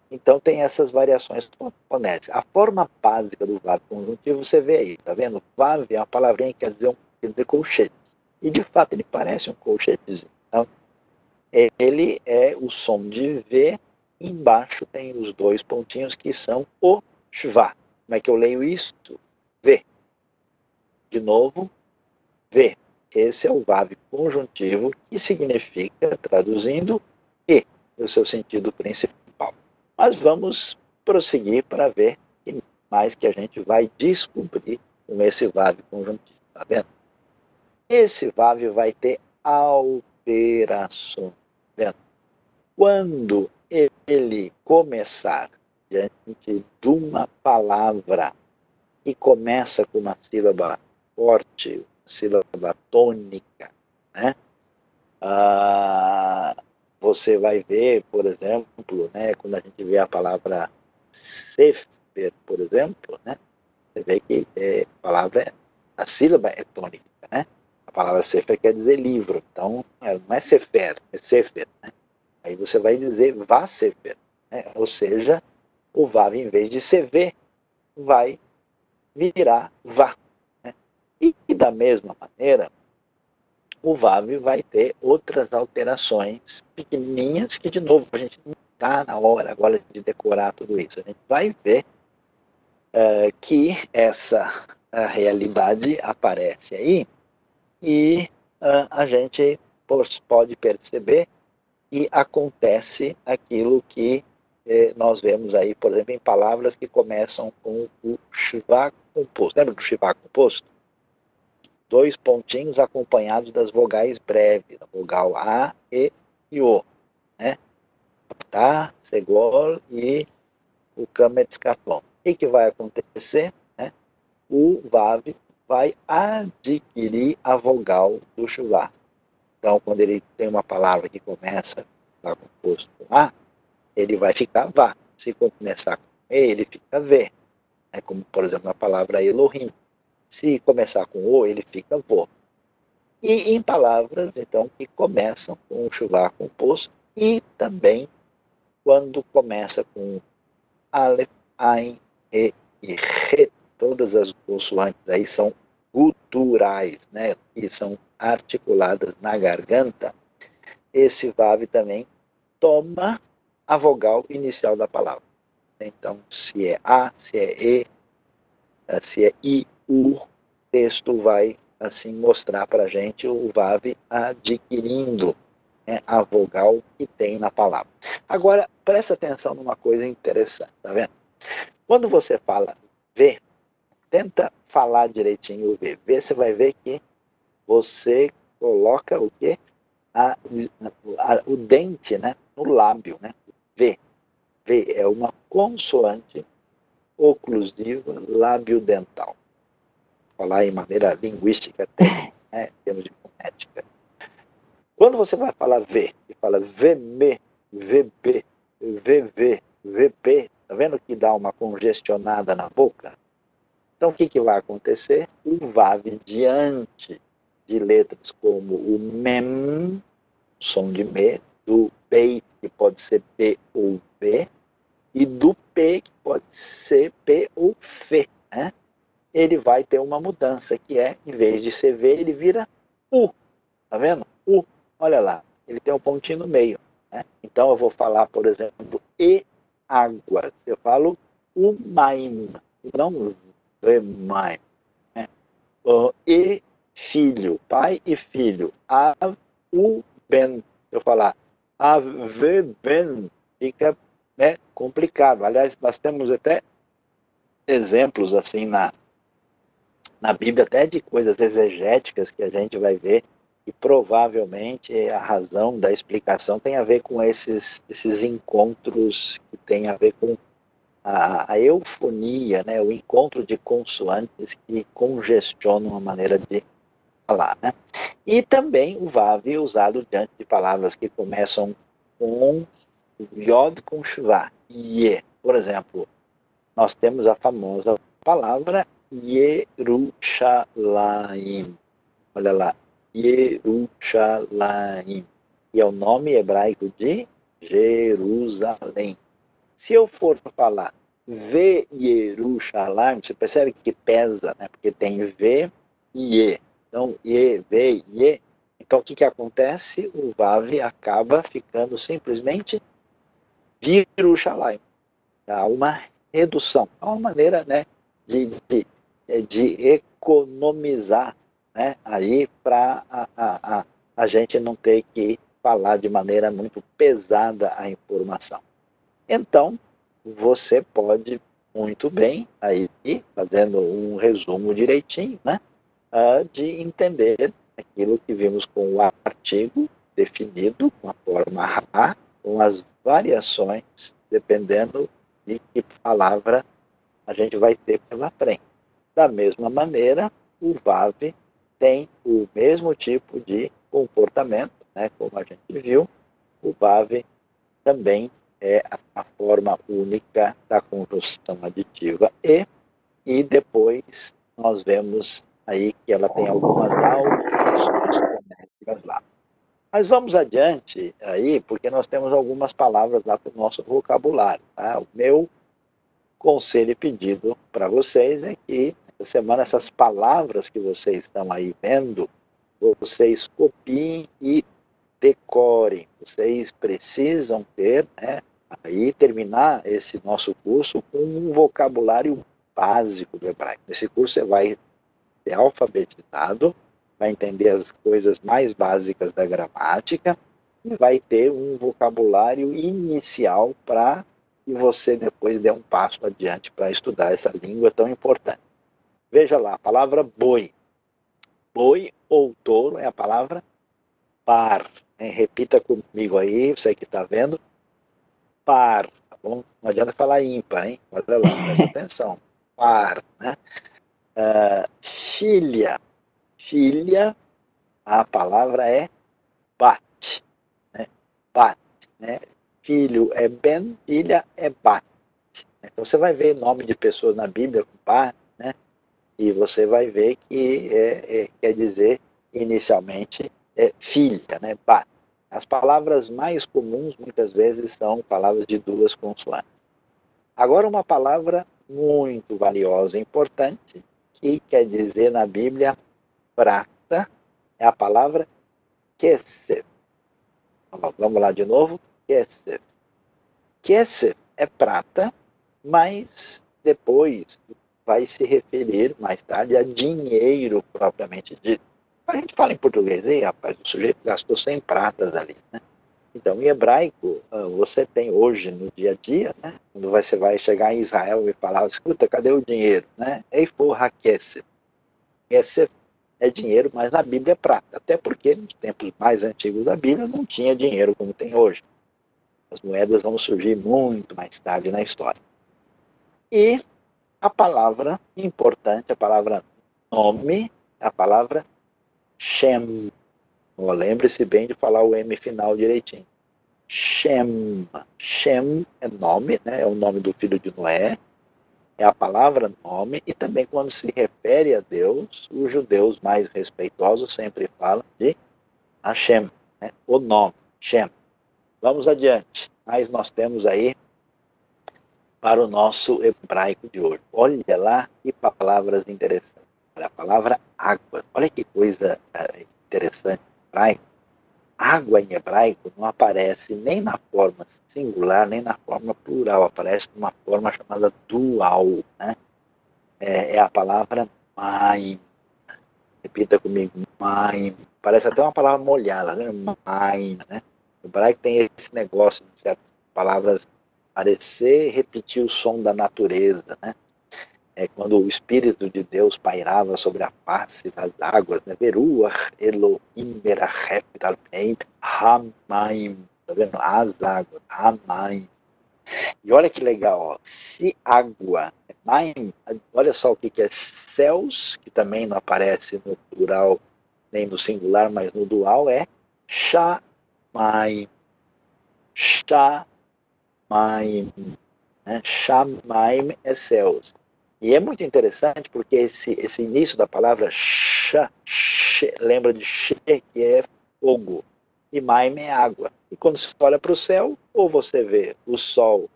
Então tem essas variações fonéticas. A forma básica do VAV conjuntivo você vê aí, tá vendo? VAV é uma palavrinha que quer dizer, um, quer dizer colchete. E de fato ele parece um colchetezinho. Então, ele é o som de V, embaixo tem os dois pontinhos que são o Shva. Como é que eu leio isso? V. De novo, V. Esse é o VAV conjuntivo, que significa, traduzindo, E, no seu sentido principal. Mas vamos prosseguir para ver que mais que a gente vai descobrir com esse VAV conjuntivo. Tá vendo? Esse VAV vai ter alterações quando ele começar diante de uma palavra e começa com uma sílaba forte, sílaba tônica, né? Ah, você vai ver, por exemplo, né, quando a gente vê a palavra sefer, por exemplo, né, Você vê que é, a palavra, a sílaba é tônica, né? A palavra sefer quer dizer livro, então é, não é sefer, é sefer, né? Aí você vai dizer vá sefer, né? ou seja, o vav em vez de CV vai virar vá. Né? E, e da mesma maneira, o VAV vai ter outras alterações pequenininhas que, de novo, a gente não está na hora agora de decorar tudo isso. A gente vai ver uh, que essa realidade aparece aí e uh, a gente pode perceber e acontece aquilo que eh, nós vemos aí, por exemplo, em palavras que começam com o Shiva composto. Lembra do Shiva composto? dois pontinhos acompanhados das vogais breves, a vogal A, E e O. Né? Tá, Segol e o Kametskaton. O que, que vai acontecer? Né? O VAV vai adquirir a vogal do chuvá. Então, quando ele tem uma palavra que começa com composto com A, ele vai ficar vá. Se começar com E, ele fica V. É como, por exemplo, a palavra Elohim. Se começar com o, ele fica vo. E em palavras, então, que começam com o chuvar composto e também quando começa com alef, ain, e e re, todas as consoantes aí são guturais, né, que são articuladas na garganta, esse vav também toma a vogal inicial da palavra. Então, se é A, se é E, se é I, o texto vai assim mostrar para a gente o VAV adquirindo né, a vogal que tem na palavra. Agora, presta atenção numa coisa interessante, tá vendo? Quando você fala V, tenta falar direitinho o V. V, você vai ver que você coloca o quê? A, a, o dente né, no lábio, né? V. V é uma consoante oclusiva lábio-dental falar em maneira linguística, técnica, né, em termos de fonética. Quando você vai falar V, e fala VM, VB, VV, VP, tá vendo que dá uma congestionada na boca? Então, o que, que vai acontecer? O VAV diante de letras como o MEM, som de M, do P, que pode ser P ou B, e do P, que pode ser P ou F. Né? ele vai ter uma mudança, que é, em vez de ser V, ele vira U. Tá vendo? U. Olha lá, ele tem um pontinho no meio. Né? Então eu vou falar, por exemplo, e água. Eu falo umaim, não vemaim. Né? E filho, pai e filho. A u ben. Eu falar a v ben fica né, complicado. Aliás, nós temos até exemplos assim na na Bíblia até de coisas exegéticas que a gente vai ver e provavelmente a razão da explicação tem a ver com esses, esses encontros que tem a ver com a, a eufonia, né, o encontro de consoantes que congestionam a maneira de falar. Né? E também o VAV usado diante de palavras que começam com Yod com Shuvá, Ye. Por exemplo, nós temos a famosa palavra Yerushalayim. Olha lá, Yerushalayim. E é o nome hebraico de Jerusalém. Se eu for falar V Yerushalayim, você percebe que pesa, né? Porque tem V e E. Então, E, V, E. Então, o que, que acontece? O Vav acaba ficando simplesmente Yerushalayim. Há uma redução. Há uma maneira né, de, de é de economizar né, aí para a, a, a, a gente não ter que falar de maneira muito pesada a informação. Então, você pode muito bem, aí fazendo um resumo direitinho, né, uh, de entender aquilo que vimos com o artigo definido com a forma A, com as variações, dependendo de que palavra a gente vai ter pela frente. Da mesma maneira, o VAV tem o mesmo tipo de comportamento, né, como a gente viu, o VAV também é a forma única da conjunção aditiva e e depois nós vemos aí que ela tem algumas alterações fonéticas lá. Mas vamos adiante aí, porque nós temos algumas palavras lá para o nosso vocabulário. Tá? O meu conselho e pedido para vocês é que essa semana essas palavras que vocês estão aí vendo, vocês copiem e decorem. Vocês precisam ter, né, aí terminar esse nosso curso com um vocabulário básico do hebraico. Nesse curso você vai ser alfabetizado, vai entender as coisas mais básicas da gramática e vai ter um vocabulário inicial para que você depois dê um passo adiante para estudar essa língua tão importante. Veja lá, a palavra boi. Boi ou touro é a palavra par. Né? Repita comigo aí, você que está vendo. Par, tá bom? Não adianta falar ímpar, hein? Olha lá, presta atenção. Par, né? Uh, filha. Filha, a palavra é bat. Né? Bat, né? Filho é ben, filha é bat. Então você vai ver nome de pessoas na Bíblia com bat, né? E você vai ver que é, é, quer dizer inicialmente é filha, né? Bat. As palavras mais comuns muitas vezes são palavras de duas consoantes. Agora uma palavra muito valiosa e importante que quer dizer na Bíblia prata é a palavra kesef. Vamos lá de novo. Kesef. Kesef é prata, mas depois vai se referir mais tarde a dinheiro propriamente dito. A gente fala em português, aí, rapaz, o sujeito gastou 100 pratas ali, né? Então, em hebraico, ah, você tem hoje, no dia a dia, né? Quando você vai chegar em Israel e falar, escuta, cadê o dinheiro? Né? Eifo hakesef. Kesef é dinheiro, mas na Bíblia é prata. Até porque nos tempos mais antigos da Bíblia não tinha dinheiro como tem hoje. As moedas vão surgir muito mais tarde na história. E a palavra importante, a palavra nome, a palavra Shem. Lembre-se bem de falar o M final direitinho. Shem. Shem é nome, né? é o nome do filho de Noé. É a palavra nome, e também quando se refere a Deus, os judeus mais respeitosos sempre falam de Hashem, né? o nome, Shem. Vamos adiante. Mas nós temos aí para o nosso hebraico de hoje. Olha lá que palavras interessantes. A palavra água. Olha que coisa eh, interessante hebraico. Água em hebraico não aparece nem na forma singular, nem na forma plural. Aparece numa forma chamada dual. Né? É, é a palavra maim. Repita comigo, maim. Parece até uma palavra molhada, né? Maim, né? O hebraico tem esse negócio de certas palavras parecer repetir o som da natureza, né? É quando o Espírito de Deus pairava sobre a face das águas, né? Beruach Elohim Merachep Talpeim Hamaim, tá vendo? As águas, Hamaim. E olha que legal, ó. se água é maim, olha só o que, que é céus, que também não aparece no plural nem no singular, mas no dual, é Shamaim. Shamaim. Né? Shamaim é céus. E é muito interessante porque esse, esse início da palavra sh, sh lembra de she, que é fogo, e maim é água. E quando você olha para o céu, ou você vê o sol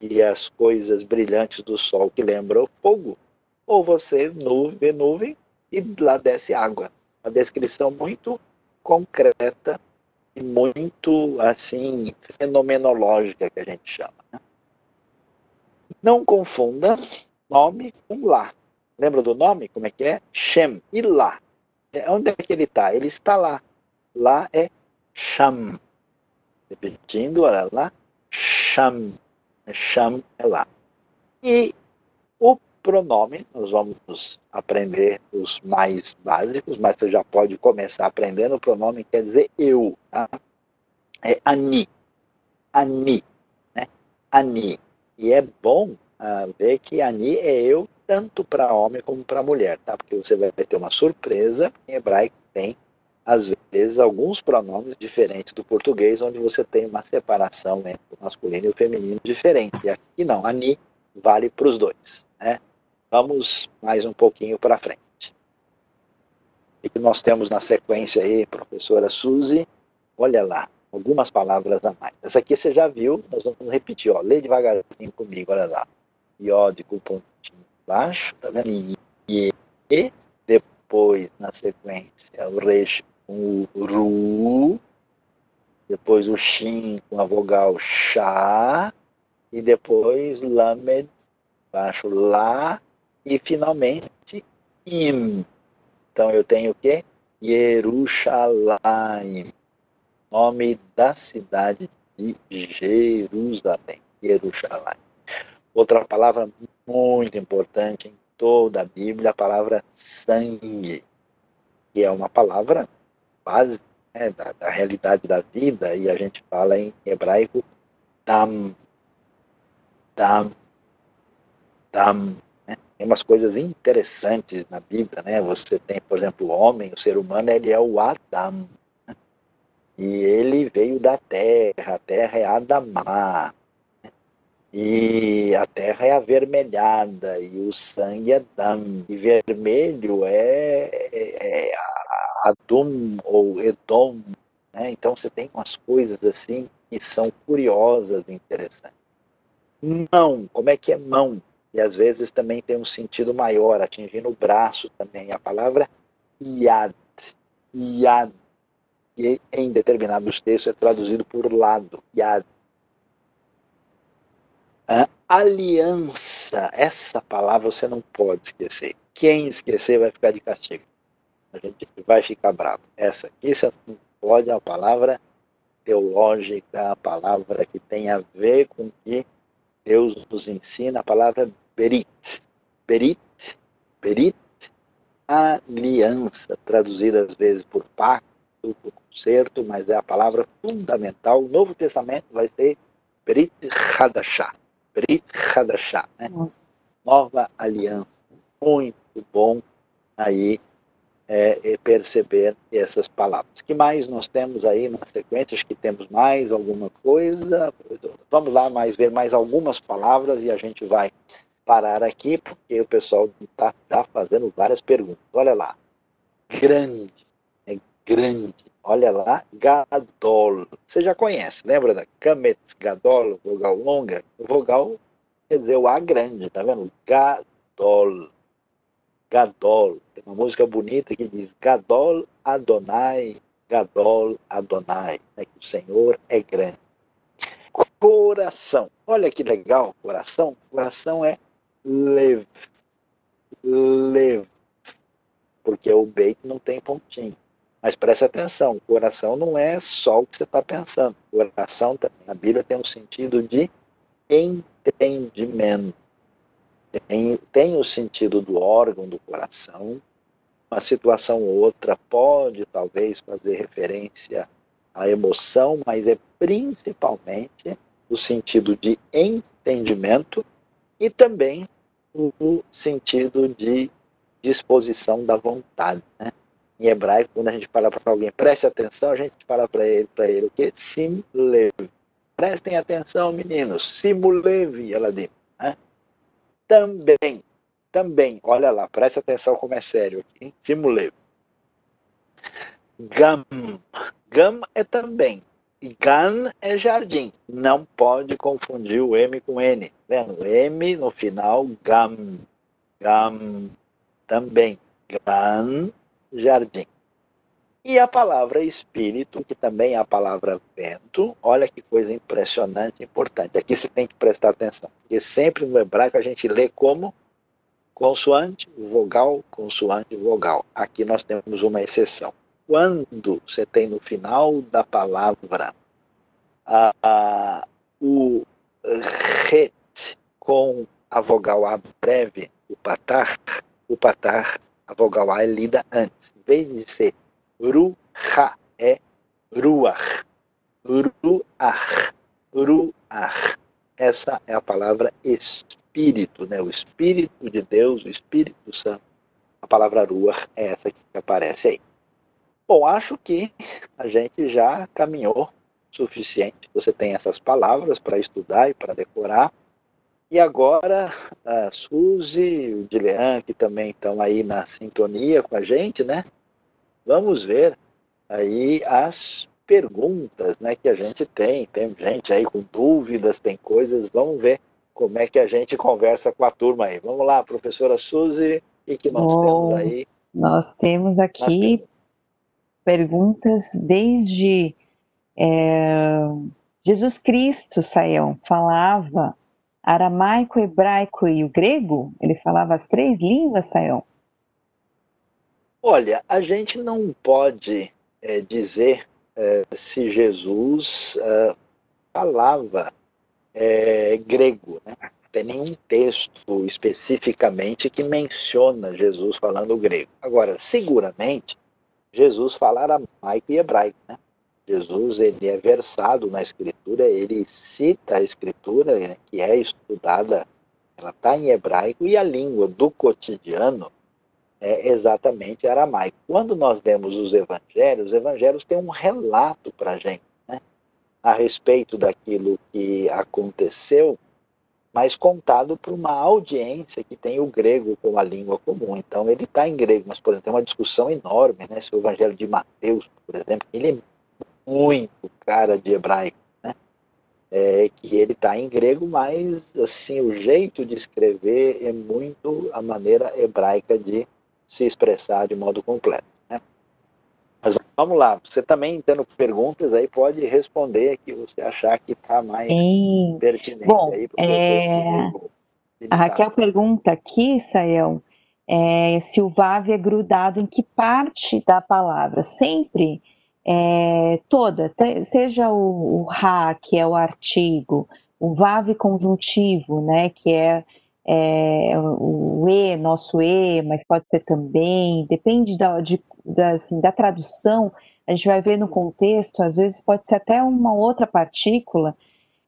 e as coisas brilhantes do sol que lembram fogo, ou você vê nuvem e lá desce água. Uma descrição muito concreta e muito assim fenomenológica que a gente chama. Né? Não confunda nome com lá. Lembra do nome? Como é que é? Shem. E lá? É, onde é que ele está? Ele está lá. Lá é Sham. Repetindo, olha lá. Sham. Sham é lá. E o pronome, nós vamos aprender os mais básicos, mas você já pode começar aprendendo. O pronome quer dizer eu. Tá? É ani. Ani. Né? Ani. E é bom uh, ver que Ani é eu tanto para homem como para mulher, tá? Porque você vai ter uma surpresa, em hebraico tem, às vezes, alguns pronomes diferentes do português, onde você tem uma separação entre o masculino e o feminino diferente. E aqui não, Ani vale para os dois, né? Vamos mais um pouquinho para frente. O que nós temos na sequência aí, professora Suzy? Olha lá, algumas palavras a mais. Essa aqui você já viu, nós vamos repetir, ó. Lê devagarzinho comigo, olha lá. Iódico, pontinho baixo, tá vendo? E, e depois, na sequência, o resh com o ru, depois o shin com a vogal chá, e depois lamed, baixo lá, e finalmente im. Então eu tenho o quê? Jerusalém, nome da cidade de Jerusalém. Jerusalém. Outra palavra muito importante em toda a Bíblia, a palavra sangue, que é uma palavra base né, da, da, realidade da vida, e a gente fala em hebraico dam, dam, dam. Tem umas coisas interessantes na Bíblia, né? Você tem, por exemplo, o homem, o ser humano, ele é o Adam. Né? E ele veio da terra, a terra é Adamá. E a terra é avermelhada e o sangue é dam. E vermelho é, é, é Adum ou Edom. Né? Então você tem umas coisas assim que são curiosas e interessantes. Mão, como é que é mão? e às vezes também tem um sentido maior, atingindo o braço também. A palavra yad, yad, e em determinados textos é traduzido por lado, yad. Aliança, essa palavra você não pode esquecer. Quem esquecer vai ficar de castigo. A gente vai ficar bravo. Essa aqui você não pode, é uma palavra teológica, a palavra que tem a ver com que Deus nos ensina a palavra berit. Berit, berit, aliança, traduzida às vezes por pacto, por conserto, mas é a palavra fundamental. O Novo Testamento vai ser berit hadashah. Berit hadashah, né? Nova aliança. Muito bom aí é, é perceber essas palavras. que mais nós temos aí na sequência? Acho que temos mais alguma coisa. Vamos lá mais ver mais algumas palavras e a gente vai parar aqui porque o pessoal está tá fazendo várias perguntas. Olha lá. Grande. É grande. Olha lá. Gadol. Você já conhece, lembra da Kametz Gadol, vogal longa? Vogal quer dizer o A grande, tá vendo? Gadol. Gadol. Tem uma música bonita que diz Gadol Adonai, Gadol Adonai. É que o Senhor é grande. Coração. Olha que legal, coração. Coração é lev. Lev. Porque o beit não tem pontinho. Mas preste atenção, o coração não é só o que você está pensando. O coração na Bíblia tem um sentido de entendimento tem, tem o sentido do órgão do coração, uma situação ou outra pode talvez fazer referência à emoção, mas é principalmente o sentido de entendimento e também o sentido de disposição da vontade. Né? Em hebraico, quando a gente fala para alguém, preste atenção, a gente fala para ele, para ele o que? Simlev. Prestem atenção, meninos. Simulev, ela diz. Né? também, também, olha lá, presta atenção como é sério aqui, simulei. Gam, gam é também, e gan é jardim. Não pode confundir o M com N. Vendo? M no final, gam, gam, também, gan, jardim. E a palavra espírito, que também é a palavra vento, olha que coisa impressionante, importante. Aqui você tem que prestar atenção, porque sempre no hebraico a gente lê como consoante, vogal, consoante, vogal. Aqui nós temos uma exceção. Quando você tem no final da palavra a, a, o ret com a vogal A breve, o patar, o patar, a vogal A é lida antes. Em vez de ser Ruha é ruach. Ruach. Ruach. Essa é a palavra espírito, né? O espírito de Deus, o Espírito Santo. A palavra ruach é essa que aparece aí. Bom, acho que a gente já caminhou suficiente. Você tem essas palavras para estudar e para decorar. E agora a Suzy, o Dilean, que também estão aí na sintonia com a gente, né? Vamos ver aí as perguntas né, que a gente tem. Tem gente aí com dúvidas, tem coisas. Vamos ver como é que a gente conversa com a turma aí. Vamos lá, professora Suzy, e que nós Bom, temos aí? Nós temos aqui perguntas desde é, Jesus Cristo, Saião, falava aramaico, hebraico e o grego? Ele falava as três línguas, Saião? Olha, a gente não pode é, dizer é, se Jesus é, falava é, grego, né? tem nenhum texto especificamente que menciona Jesus falando grego. Agora, seguramente, Jesus fala aramaico e hebraico, né? Jesus ele é versado na escritura, ele cita a escritura né, que é estudada, ela está em hebraico e a língua do cotidiano é exatamente aramaico. Quando nós demos os evangelhos, os evangelhos têm um relato para a gente né, a respeito daquilo que aconteceu, mas contado por uma audiência que tem o grego como a língua comum. Então ele está em grego, mas por exemplo tem uma discussão enorme, né, se o evangelho de Mateus, por exemplo, ele é muito cara de hebraico, né? É, que ele está em grego, mas assim o jeito de escrever é muito a maneira hebraica de se expressar de modo completo. Né? Mas vamos lá, você também tendo perguntas aí pode responder que você achar que está mais Sim. pertinente. Bom, aí é... a Raquel pergunta aqui, Sayão, é, se o VAV é grudado em que parte da palavra? Sempre é, toda, seja o, o RA, que é o artigo, o VAV conjuntivo, né, que é, é, o E, nosso E, mas pode ser também, depende da, de, da, assim, da tradução, a gente vai ver no contexto, às vezes pode ser até uma outra partícula,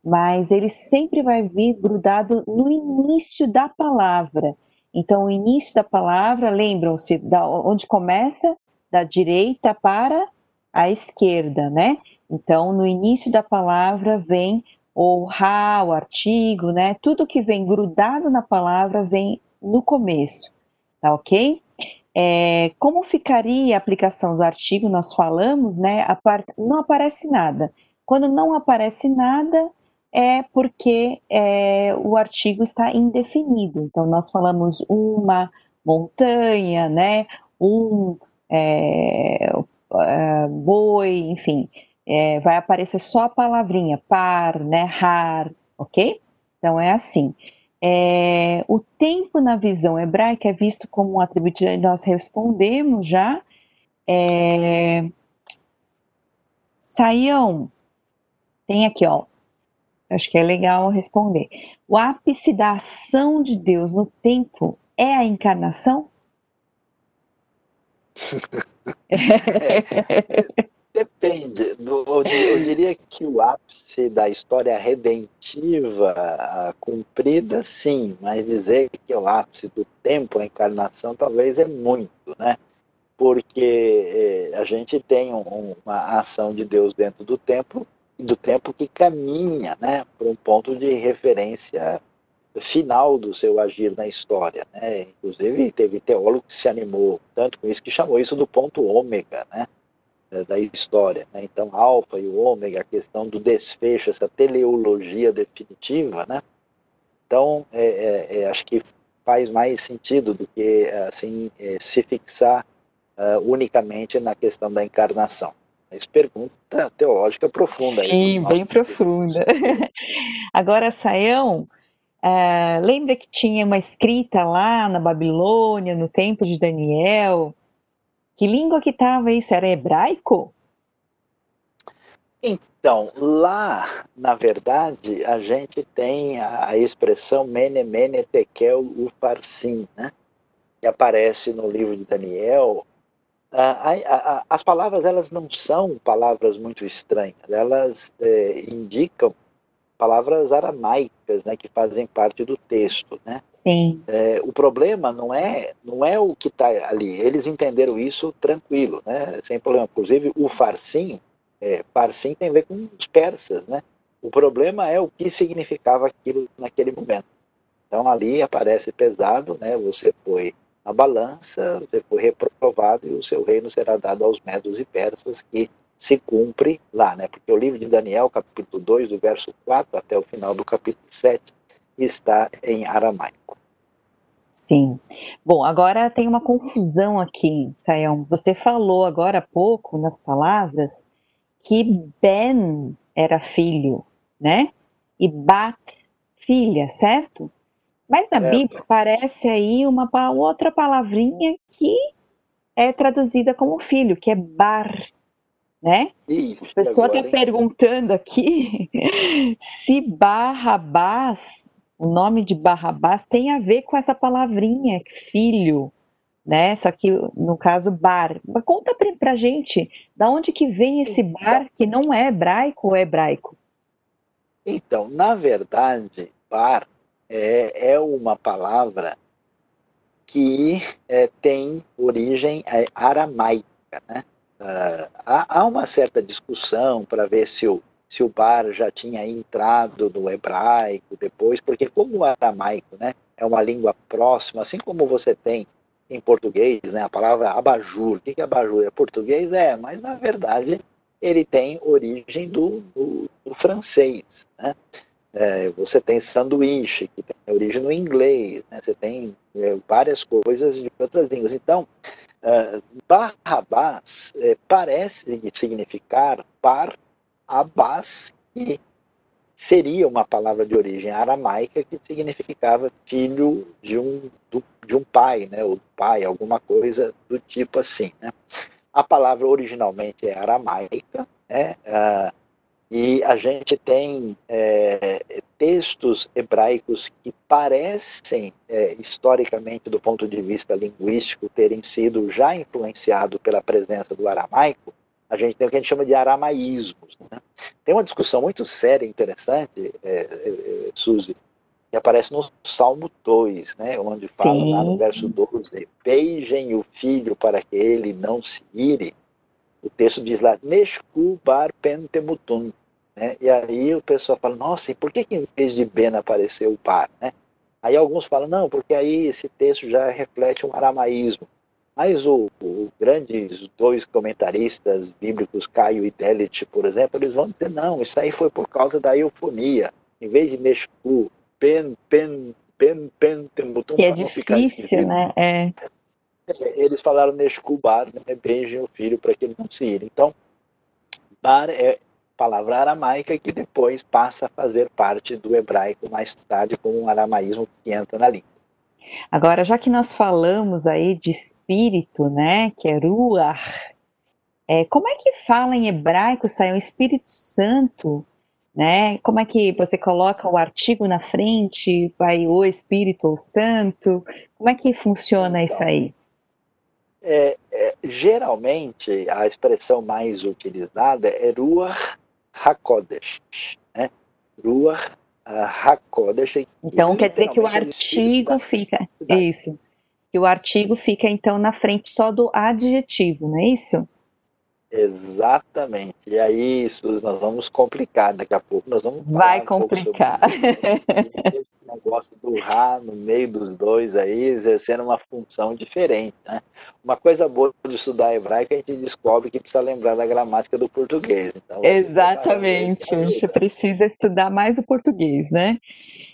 mas ele sempre vai vir grudado no início da palavra. Então, o início da palavra, lembram-se, onde começa? Da direita para à esquerda, né? Então, no início da palavra vem o ra, o artigo, né? Tudo que vem grudado na palavra vem no começo, tá ok? É, como ficaria a aplicação do artigo? Nós falamos, né? Não aparece nada. Quando não aparece nada, é porque é, o artigo está indefinido. Então, nós falamos uma montanha, né? Um é, uh, boi, enfim, é, vai aparecer só a palavrinha par, né, rar, ok? Então é assim. É, o tempo na visão hebraica é visto como um atributo, nós respondemos já. É, Saião, tem aqui, ó. Acho que é legal responder. O ápice da ação de Deus no tempo é a encarnação? É, depende. Eu, diria que o ápice da história redentiva cumprida, sim, mas dizer que é o ápice do tempo, a encarnação, talvez é muito, né? Porque é, a gente tem uma ação de Deus dentro do tempo, do tempo que caminha, né, para um ponto de referência final do seu agir na história. Né? Inclusive, teve teólogo que se animou tanto com isso que chamou isso do ponto ômega né? da história. Né? Então, alfa e o ômega, a questão do desfecho, essa teleologia definitiva. Né? Então, é, é, é, acho que faz mais sentido do que assim é, se fixar uh, unicamente na questão da encarnação. Mas pergunta teológica profunda. Sim, bem profunda. Agora, Saião, é, lembra que tinha uma escrita lá na Babilônia, no tempo de Daniel? Que língua que estava isso? Era hebraico? Então, lá, na verdade, a gente tem a, expressão mene, mene, tekel, ufarsim, né? Que aparece no livro de Daniel. a, a, as palavras, elas não são palavras muito estranhas. Elas é, indicam palavras né, que fazem parte do texto, né? Sim. É, o problema não é não é o que está ali. Eles entenderam isso tranquilo, né? Sem problema. Inclusive o farsim, é, farsim tem a ver com os persas, né? O problema é o que significava aquilo naquele momento. Então ali aparece pesado, né? Você foi na balança, você foi reprovado e o seu reino será dado aos medos e persas, que se cumpre lá, né? Porque o livro de Daniel, capítulo 2, do verso 4 até o final do capítulo 7, está em aramaico. Sim. Bom, agora tem uma confusão aqui, Sayão. Você falou agora há pouco, nas palavras, que Ben era filho, né? E Bat, filha, certo? Mas na é, Bíblia aparece aí uma outra palavrinha que é traduzida como filho, que é bar, né? Isso, a pessoa está perguntando aqui se Barrabás, o nome de Barrabás, tem a ver com essa palavrinha, filho, né? Só que no caso bar. Mas conta pra, pra gente, da onde que vem esse então bar que não é hebraico ou é hebraico? Então, na verdade, bar é, é uma palavra que é, tem origem é, aramaica. Né? Uh, há, há, uma certa discussão para ver se o, se o bar já tinha entrado no hebraico depois, porque como o aramaico né, é uma língua próxima, assim como você tem em português, né, a palavra abajur, o que é abajur? É português? É, mas na verdade ele tem origem do, do, do francês. Né? É, você tem sanduíche, que tem origem no inglês, né? você tem é, várias coisas de outras línguas. Então, uh, Barrabás é, parece significar par abás, que seria uma palavra de origem aramaica que significava filho de um, do, de um pai, né? ou pai, alguma coisa do tipo assim. Né? A palavra originalmente é aramaica, né? Uh, e a gente tem é, textos hebraicos que parecem, é, historicamente, do ponto de vista linguístico, terem sido já influenciados pela presença do aramaico. A gente tem o que a gente chama de aramaísmos. Né? Tem uma discussão muito séria e interessante, é, é, é Suzy, que aparece no Salmo 2, né, onde Sim. fala lá no verso 12: Beijem o filho para que ele não se ire. O texto diz lá: Neshku bar pentemutun né? E aí o pessoal fala, nossa, e por que, que em vez de Ben apareceu o par? Né? Aí alguns falam, não, porque aí esse texto já reflete um aramaísmo. Mas o, o grandes dois comentaristas bíblicos, Caio e Delit, por exemplo, eles vão dizer, não, isso aí foi por causa da eufonia. Em vez de Neshku, pen, pen, pen, pen, temutum, que é difícil, né? É. Eles falaram Neshku bar, né? beijem o filho para que ele não se ire. Então, bar é, palavra aramaica que depois passa a fazer parte do hebraico mais tarde como um aramaísmo que entra na língua. Agora, já que nós falamos aí de espírito, né, que é ruach, é, como é que fala em hebraico, sai o Espírito Santo, né? Como é que você coloca o artigo na frente, vai o Espírito ou Santo? Como é que funciona então, isso aí? É, é, geralmente, a expressão mais utilizada é ruach HaKodesh, né? Ruach HaKodesh. Então quer dizer que o artigo fica, isso, que o artigo fica então na frente só do adjetivo, não é isso? Exatamente. E aí, isso nós vamos complicar daqui a pouco. Nós vamos Vai complicar. Um esse negócio do Rá no meio dos dois aí, exercendo uma função diferente. Né? Uma coisa boa de estudar hebraico, a gente descobre que precisa lembrar da gramática do português. Então, Exatamente. A gente precisa estudar mais o português, né?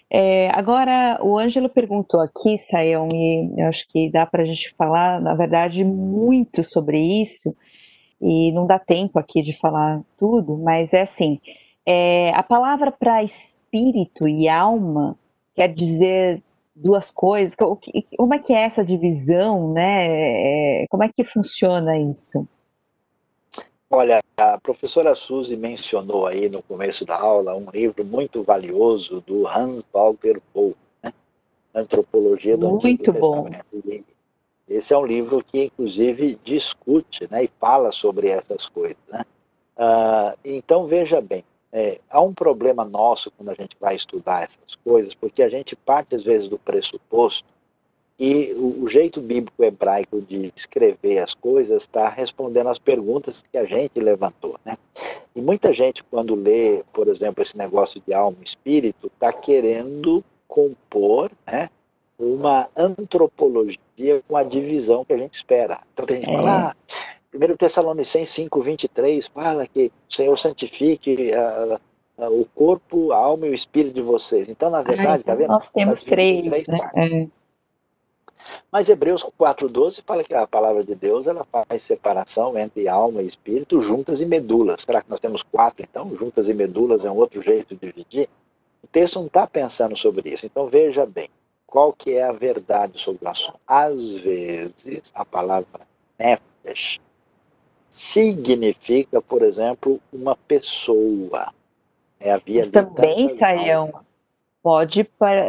É, agora, o Ângelo perguntou aqui, Sayão, e acho que dá para a gente falar, na verdade, muito sobre isso e não dá tempo aqui de falar tudo, mas é assim: é, a palavra para espírito e alma quer dizer duas coisas. Como é que é essa divisão, né? É, como é que funciona isso? Olha, a professora Suzy mencionou aí no começo da aula um livro muito valioso do Hans Walter Pohl, né? Antropologia do muito Antigo bom. Testamento. Esse é um livro que, inclusive, discute né, e fala sobre essas coisas. Né? Uh, então, veja bem, é, há um problema nosso quando a gente vai estudar essas coisas, porque a gente parte, às vezes, do pressuposto que o, o jeito bíblico hebraico de escrever as coisas está respondendo às perguntas que a gente levantou. Né? E muita gente, quando lê, por exemplo, esse negócio de alma e espírito, está querendo compor né, uma antropologia com a divisão que a gente espera. Então tem gente que é. fala, ah, 1 Tessalonicenses 5, 23 fala que o Senhor santifique uh, uh, o corpo, a alma e o espírito de vocês. Então, na verdade, tá vendo? Nós temos três, três né? É. Mas Hebreus 4,12 fala que a palavra de Deus ela faz separação entre alma e espírito, juntas e medulas. Será que nós temos quatro, então? Juntas e medulas é um outro jeito de dividir? O texto não está pensando sobre isso. Então veja bem, qual que é a verdade sobre o assunto? Às vezes, a palavra nefesh significa, por exemplo, uma pessoa. É a via Mas também, Saião, pode,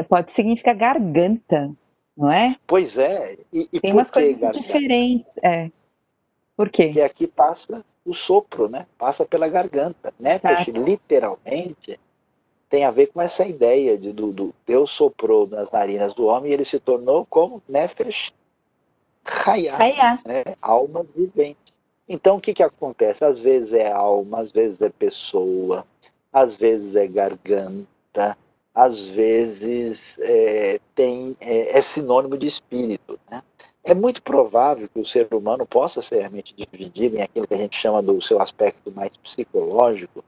pode significar garganta não é? Pois é. E, e Tem umas coisas garganta? diferentes. É. Por quê? Porque aqui passa o sopro, né? Passa pela garganta. Nefesh, tá. literalmente, tem a ver com essa ideia de do, do, Deus soprou nas narinas do homem e ele se tornou como Nefesh Hayah, né? alma vivente. Então, o que, que acontece? Às vezes é alma, às vezes é pessoa, às vezes é garganta, às vezes é, tem, é, é, sinônimo de espírito. Né? É muito provável que o ser humano possa ser realmente dividido em aquilo que a gente chama do seu aspecto mais psicológico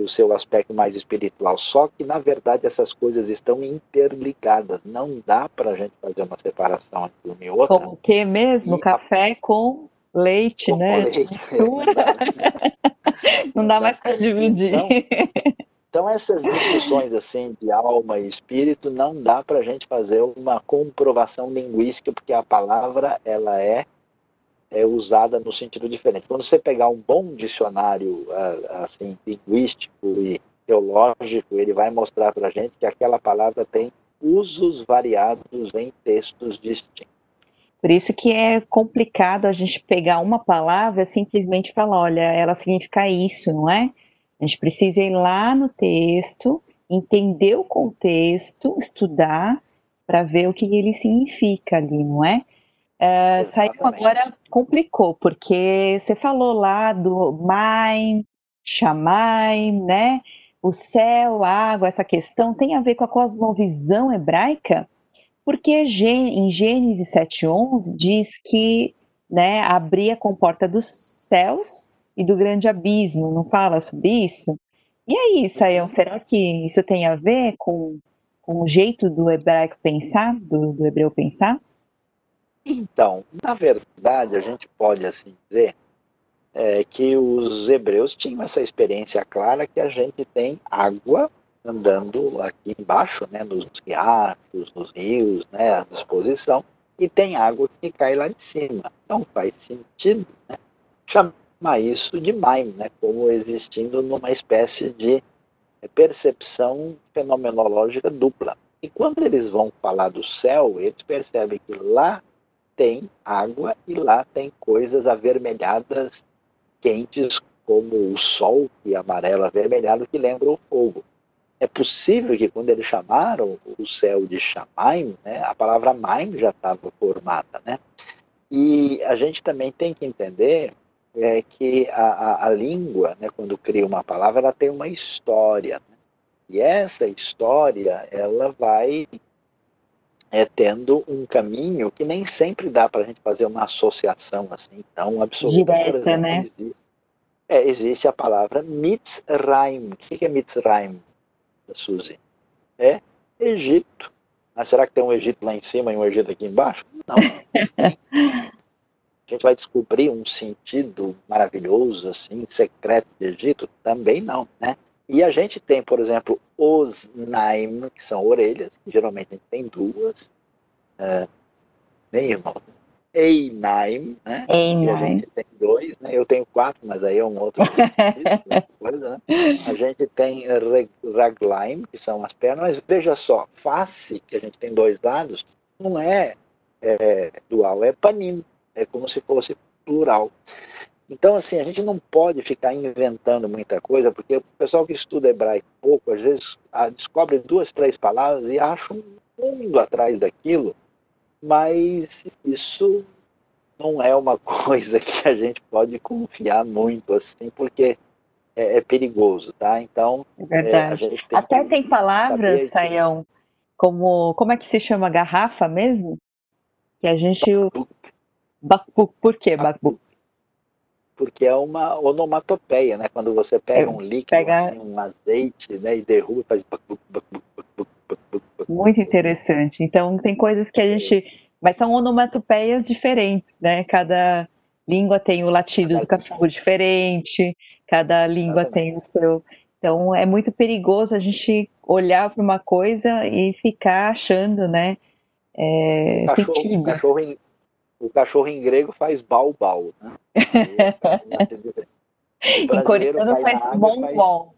o seu aspecto mais espiritual. Só que, na verdade, essas coisas estão interligadas. Não dá para a gente fazer uma separação entre uma e outra. Como o que mesmo? E Café a... com leite, com né? Leite, Mistura. Não dá mais para dividir. Então, então, essas discussões assim de alma e espírito não dá para a gente fazer uma comprovação linguística, porque a palavra ela é, é usada no sentido diferente. Quando você pegar um bom dicionário assim linguístico e teológico, ele vai mostrar para a gente que aquela palavra tem usos variados em textos distintos. Por isso que é complicado a gente pegar uma palavra e simplesmente falar, olha, ela significa isso, não é? A gente precisa ir lá no texto, entender o contexto, estudar para ver o que ele significa ali, não é? Uh, saiu agora complicou, porque você falou lá do Maim, Shamaim, né? O céu, a água, essa questão tem a ver com a cosmovisão hebraica, porque em Gênesis 7,11 diz que né, abria a comporta dos céus e do grande abismo, não fala sobre isso? E aí, Sayão, será que isso tem a ver com, com o jeito do hebraico pensar, do, do hebreu pensar? Então, na verdade, a gente pode assim dizer é, que os hebreus tinham essa experiência clara que a gente tem água andando aqui embaixo, né, nos riachos, nos rios, né, à disposição, e tem água que cai lá de cima. Então faz sentido né, chamar isso de mime, né, como existindo numa espécie de percepção fenomenológica dupla. E quando eles vão falar do céu, eles percebem que lá tem água e lá tem coisas avermelhadas, quentes, como o sol e amarelo avermelhado, que lembram o fogo. É possível que quando eles chamaram o céu de Shamaim, né, a palavra Maim já estava formada. Né? E a gente também tem que entender é que a, a, a língua, né, quando cria uma palavra, ela tem uma história. Né? E essa história, ela vai é, tendo um caminho que nem sempre dá para a gente fazer uma associação assim tão absoluta. Direta, exemplo, né? Existe, é, existe a palavra Mitzrayim. O que é Mitzrayim, Suzy? É Egito. Mas será que tem um Egito lá em cima e um Egito aqui embaixo? Não. a gente vai descobrir um sentido maravilhoso, assim, secreto do Egito? Também não, né? E a gente tem, por exemplo, os naim, que são orelhas, que geralmente a gente tem duas, é, irmão, Einaim, né? Einaim. a gente tem dois, né? Eu tenho quatro, mas aí é um outro coisa, né? A gente tem raglaim, que são as pernas, mas veja só, face, que a gente tem dois lados, não é, é dual, é panim, é como se fosse plural. Então, assim, a gente não pode ficar inventando muita coisa, porque o pessoal que estuda hebraico pouco, às vezes ah, descobre duas, três palavras e acha um mundo atrás daquilo, mas isso não é uma coisa que a gente pode confiar muito, assim, porque é, é perigoso, tá? Então, é verdade. É, Até tem palavras, Saião, como como é que se chama garrafa mesmo? Que a gente Bakbuk. Por quê bakbuk? Porque é uma onomatopeia, né? Quando você pega é, um líquido, pega... assim, um azeite, né, e derruba, faz Muito interessante. Então tem coisas que a gente, mas são onomatopeias diferentes, né? Cada língua tem o latido do cachorro diferente, cada língua tem o seu. Então é muito perigoso a gente olhar para uma coisa e ficar achando, né? É, cachorro, sentidos. Cachorro, o cachorro em grego faz bau-bau. Né? em coreano faz bom-bom.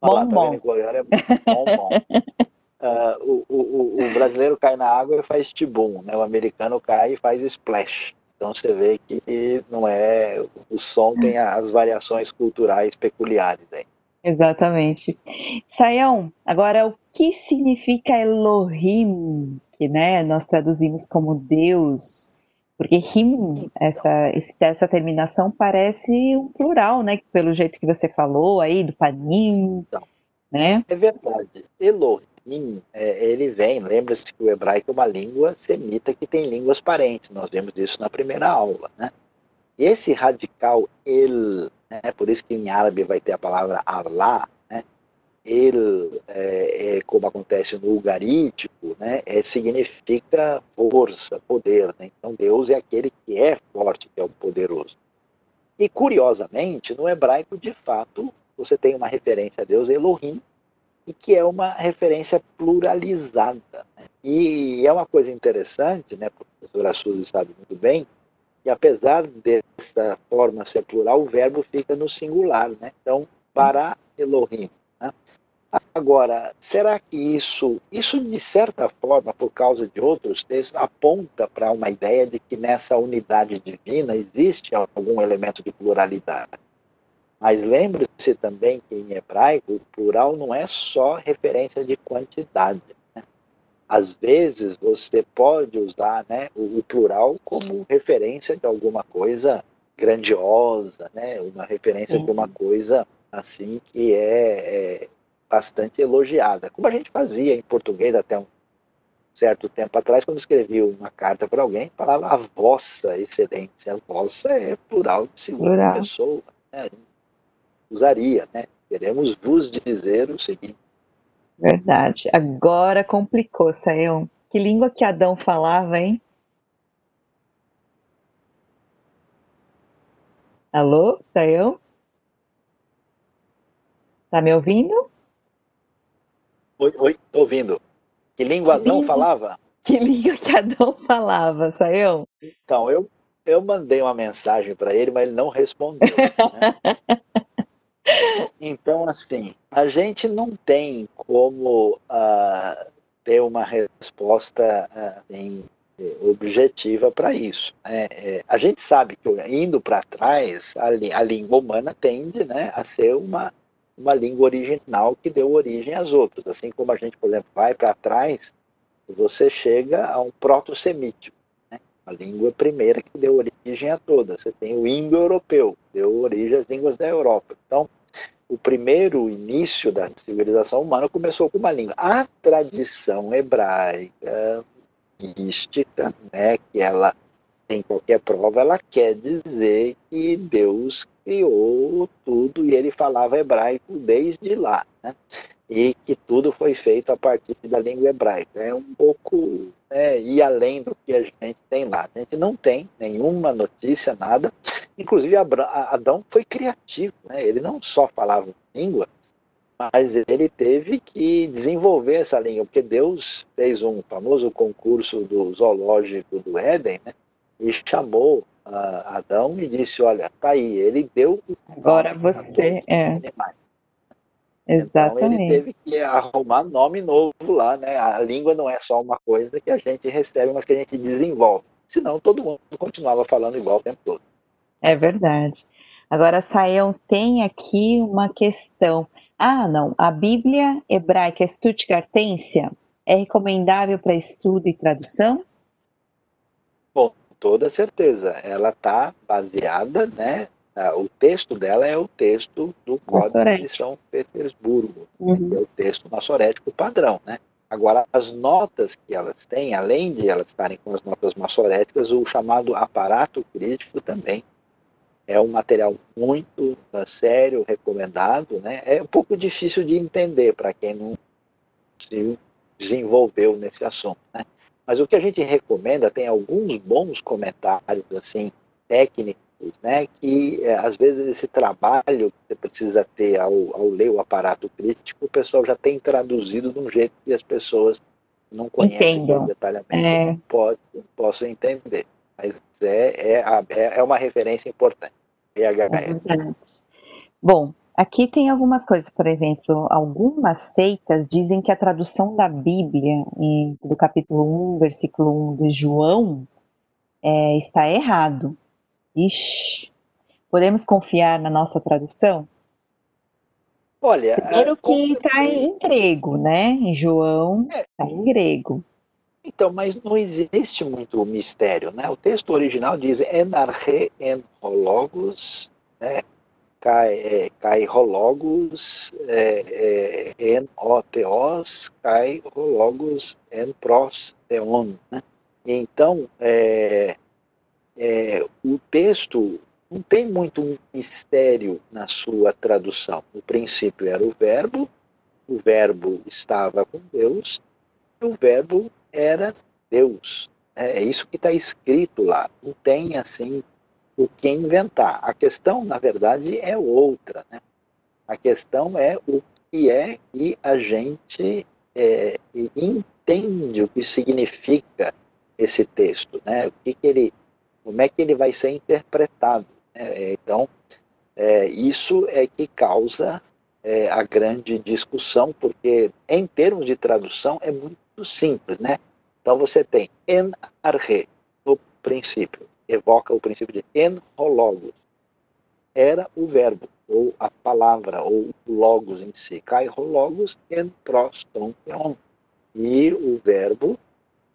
Bom-bom. Em coreano é bom-bom. Uh, o, o, o, brasileiro cai na água e faz tibum, né? o americano cai e faz splash. Então você vê que não é o som tem as variações culturais peculiares aí. Exatamente. Sayão, agora o que significa Elohim, que né, nós traduzimos como Deus? Porque Him, essa, essa terminação parece um plural, né? Pelo jeito que você falou aí, do panim, então, né? É verdade. Elohim é, ele vem, lembra-se que o hebraico é uma língua semita que tem línguas parentes, nós vemos isso na primeira aula, né? E esse radical el, né, por isso que em árabe vai ter a palavra Allah, né? El, é, é, como acontece no ugarítico, né, é, significa força, poder. Né? Então Deus é aquele que é forte, que é o poderoso. E curiosamente, no hebraico, de fato, você tem uma referência a Deus, Elohim, e que é uma referência pluralizada. Né? E é uma coisa interessante, né, o professor Assuzi sabe muito bem, que apesar dessa forma ser plural, o verbo fica no singular. Né? Então, para Elohim. Agora, será que isso, isso de certa forma, por causa de outros textos, aponta para uma ideia de que nessa unidade divina existe algum elemento de pluralidade? Mas lembre-se também que em hebraico o plural não é só referência de quantidade. Né? Às vezes você pode usar né, o, o, plural como referência de alguma coisa grandiosa, né? uma referência Sim. de uma coisa assim que é, é bastante elogiada, como a gente fazia em português até um certo tempo atrás, quando escrevia uma carta para alguém, falava a vossa excelência. A vossa é plural de segunda plural. pessoa. Né? usaria, né? Queremos vos dizer o seguinte. Verdade. Agora complicou, Sayão. Que língua que Adão falava, hein? Alô, Sayão? Tá me ouvindo? Oi, oi, tô ouvindo. Que língua que Adão língua, falava? Que língua que Adão falava, Sayão? Então, eu, eu mandei uma mensagem para ele, mas ele não respondeu. Né? Então, assim, a gente não tem como uh, ter uma resposta uh, objetiva para isso. Né? É, a gente sabe que, indo para trás, a, a, língua humana tende né, a ser uma, uma língua original que deu origem às outras. Assim como a gente, por exemplo, vai para trás, você chega a um proto-semítico a língua primeira que deu origem a todas. Você tem o indo-europeu, deu origem às línguas da Europa. Então, o primeiro início da civilização humana começou com uma língua. A tradição hebraica, mística, né, que ela tem qualquer prova, ela quer dizer que Deus criou tudo e ele falava hebraico desde lá. Né? e que tudo foi feito a partir da língua hebraica. É um pouco né, ir além do que a gente tem lá. A gente não tem nenhuma notícia, nada. Inclusive, Adão foi criativo. Né? Ele não só falava língua, mas ele teve que desenvolver essa língua, porque Deus fez um famoso concurso do zoológico do Éden, né? e chamou Adão e disse, olha, tá aí, ele deu... Agora você, é... Animais. Exatamente. Então ele teve que arrumar nome novo lá, né? A língua não é só uma coisa que a gente recebe, mas que a gente desenvolve. Senão todo mundo continuava falando igual o tempo todo. É verdade. Agora, Saião, tem aqui uma questão. Ah, não. A Bíblia hebraica Stuttgartensia é recomendável para estudo e tradução? Bom, toda certeza. Ela está baseada né, ah, o texto dela é o texto do Código de São Petersburgo, uhum. é o texto massorético padrão, né? Agora, as notas que elas têm, além de elas estarem com as notas maçoréticas, o chamado aparato crítico também é um material muito uh, sério, recomendado, né? É um pouco difícil de entender para quem não se desenvolveu nesse assunto, né? Mas o que a gente recomenda tem alguns bons comentários assim técnicos, né? Que é, às vezes esse trabalho que você precisa ter ao, ao ler o aparato crítico, o pessoal já tem traduzido de um jeito que as pessoas não conhecem detalhamento, é. pode, possam entender. Mas é, é, é, é uma referência importante. VHS. É Bom, aqui tem algumas coisas, por exemplo, algumas seitas dizem que a tradução da Bíblia, do capítulo 1, versículo 1 de João, é, está errado. Ixi, podemos confiar na nossa tradução? Olha, primeiro que está em grego, né? Em João está é. em grego. Então, mas não existe muito mistério, né? O texto original diz enarche en hologos, né? Kai, kai hologos é, é, en oteos, kai hologos en pros teon, né? Então, é, é, o texto não tem muito mistério na sua tradução. O princípio era o verbo, o verbo estava com Deus, e o verbo era Deus. É, é isso que está escrito lá. Não tem assim o que inventar. A questão, na verdade, é outra. Né? A questão é o que é que a gente é, entende o que significa esse texto, né? O que, que ele, como é que ele vai ser interpretado? Né? Então, é, isso é que causa é, a grande discussão, porque em termos de tradução é muito simples, né? Então você tem en arre no princípio, evoca o princípio de en hologos. Era o verbo, ou a palavra, ou logos em si. Kai hologos en proston theon. E o verbo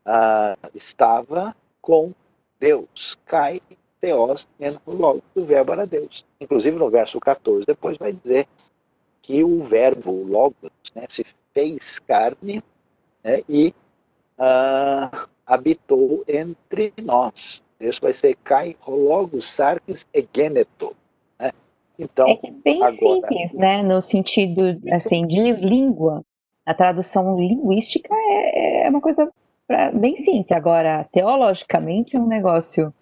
ah, estava com Deus. Kai theos en hologos. O verbo era Deus. Inclusive no verso 14, depois vai dizer que o verbo, o logos, né, se fez carne né, e uh, habitou entre nós. Isso vai ser Kai Hologos Sarkis Egeneto. Né? Então, é bem agora, simples, né? No sentido assim, de língua. A tradução linguística é, é uma coisa pra, bem simples. Agora, teologicamente é um negócio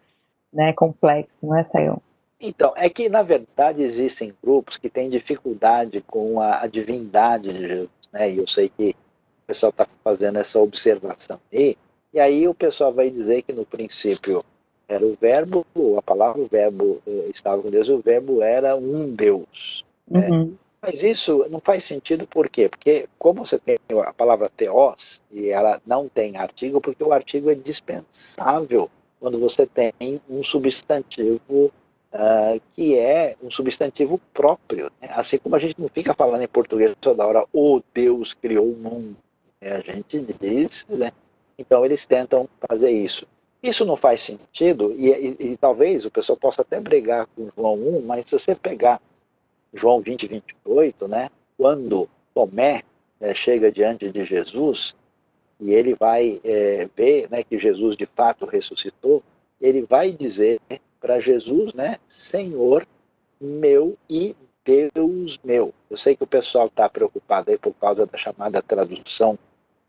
né, complexo, não é, Sayão? Então, é que, na verdade, existem grupos que têm dificuldade com a, a divindade de Jesus. Né? E eu sei que o pessoal está fazendo essa observação. E, e aí o pessoal vai dizer que no princípio era o verbo, a palavra, o verbo eh, estava com Deus, o verbo era um Deus. Né? Uhum. Mas isso não faz sentido por quê? Porque como você tem a palavra teos, e ela não tem artigo, porque o artigo é dispensável quando você tem um substantivo uh, que é um substantivo próprio. Né? Assim como a gente não fica falando em português toda hora, o Deus criou o mundo. É, a gente diz, né? Então eles tentam fazer isso. Isso não faz sentido, e, e, e, talvez o pessoal possa até brigar com João 1, mas se você pegar João 20, 28, né, quando Tomé é, chega diante de Jesus e ele vai é, ver né, que Jesus de fato ressuscitou, ele vai dizer para Jesus, né, Senhor meu e Deus meu. Eu sei que o pessoal está preocupado aí por causa da chamada tradução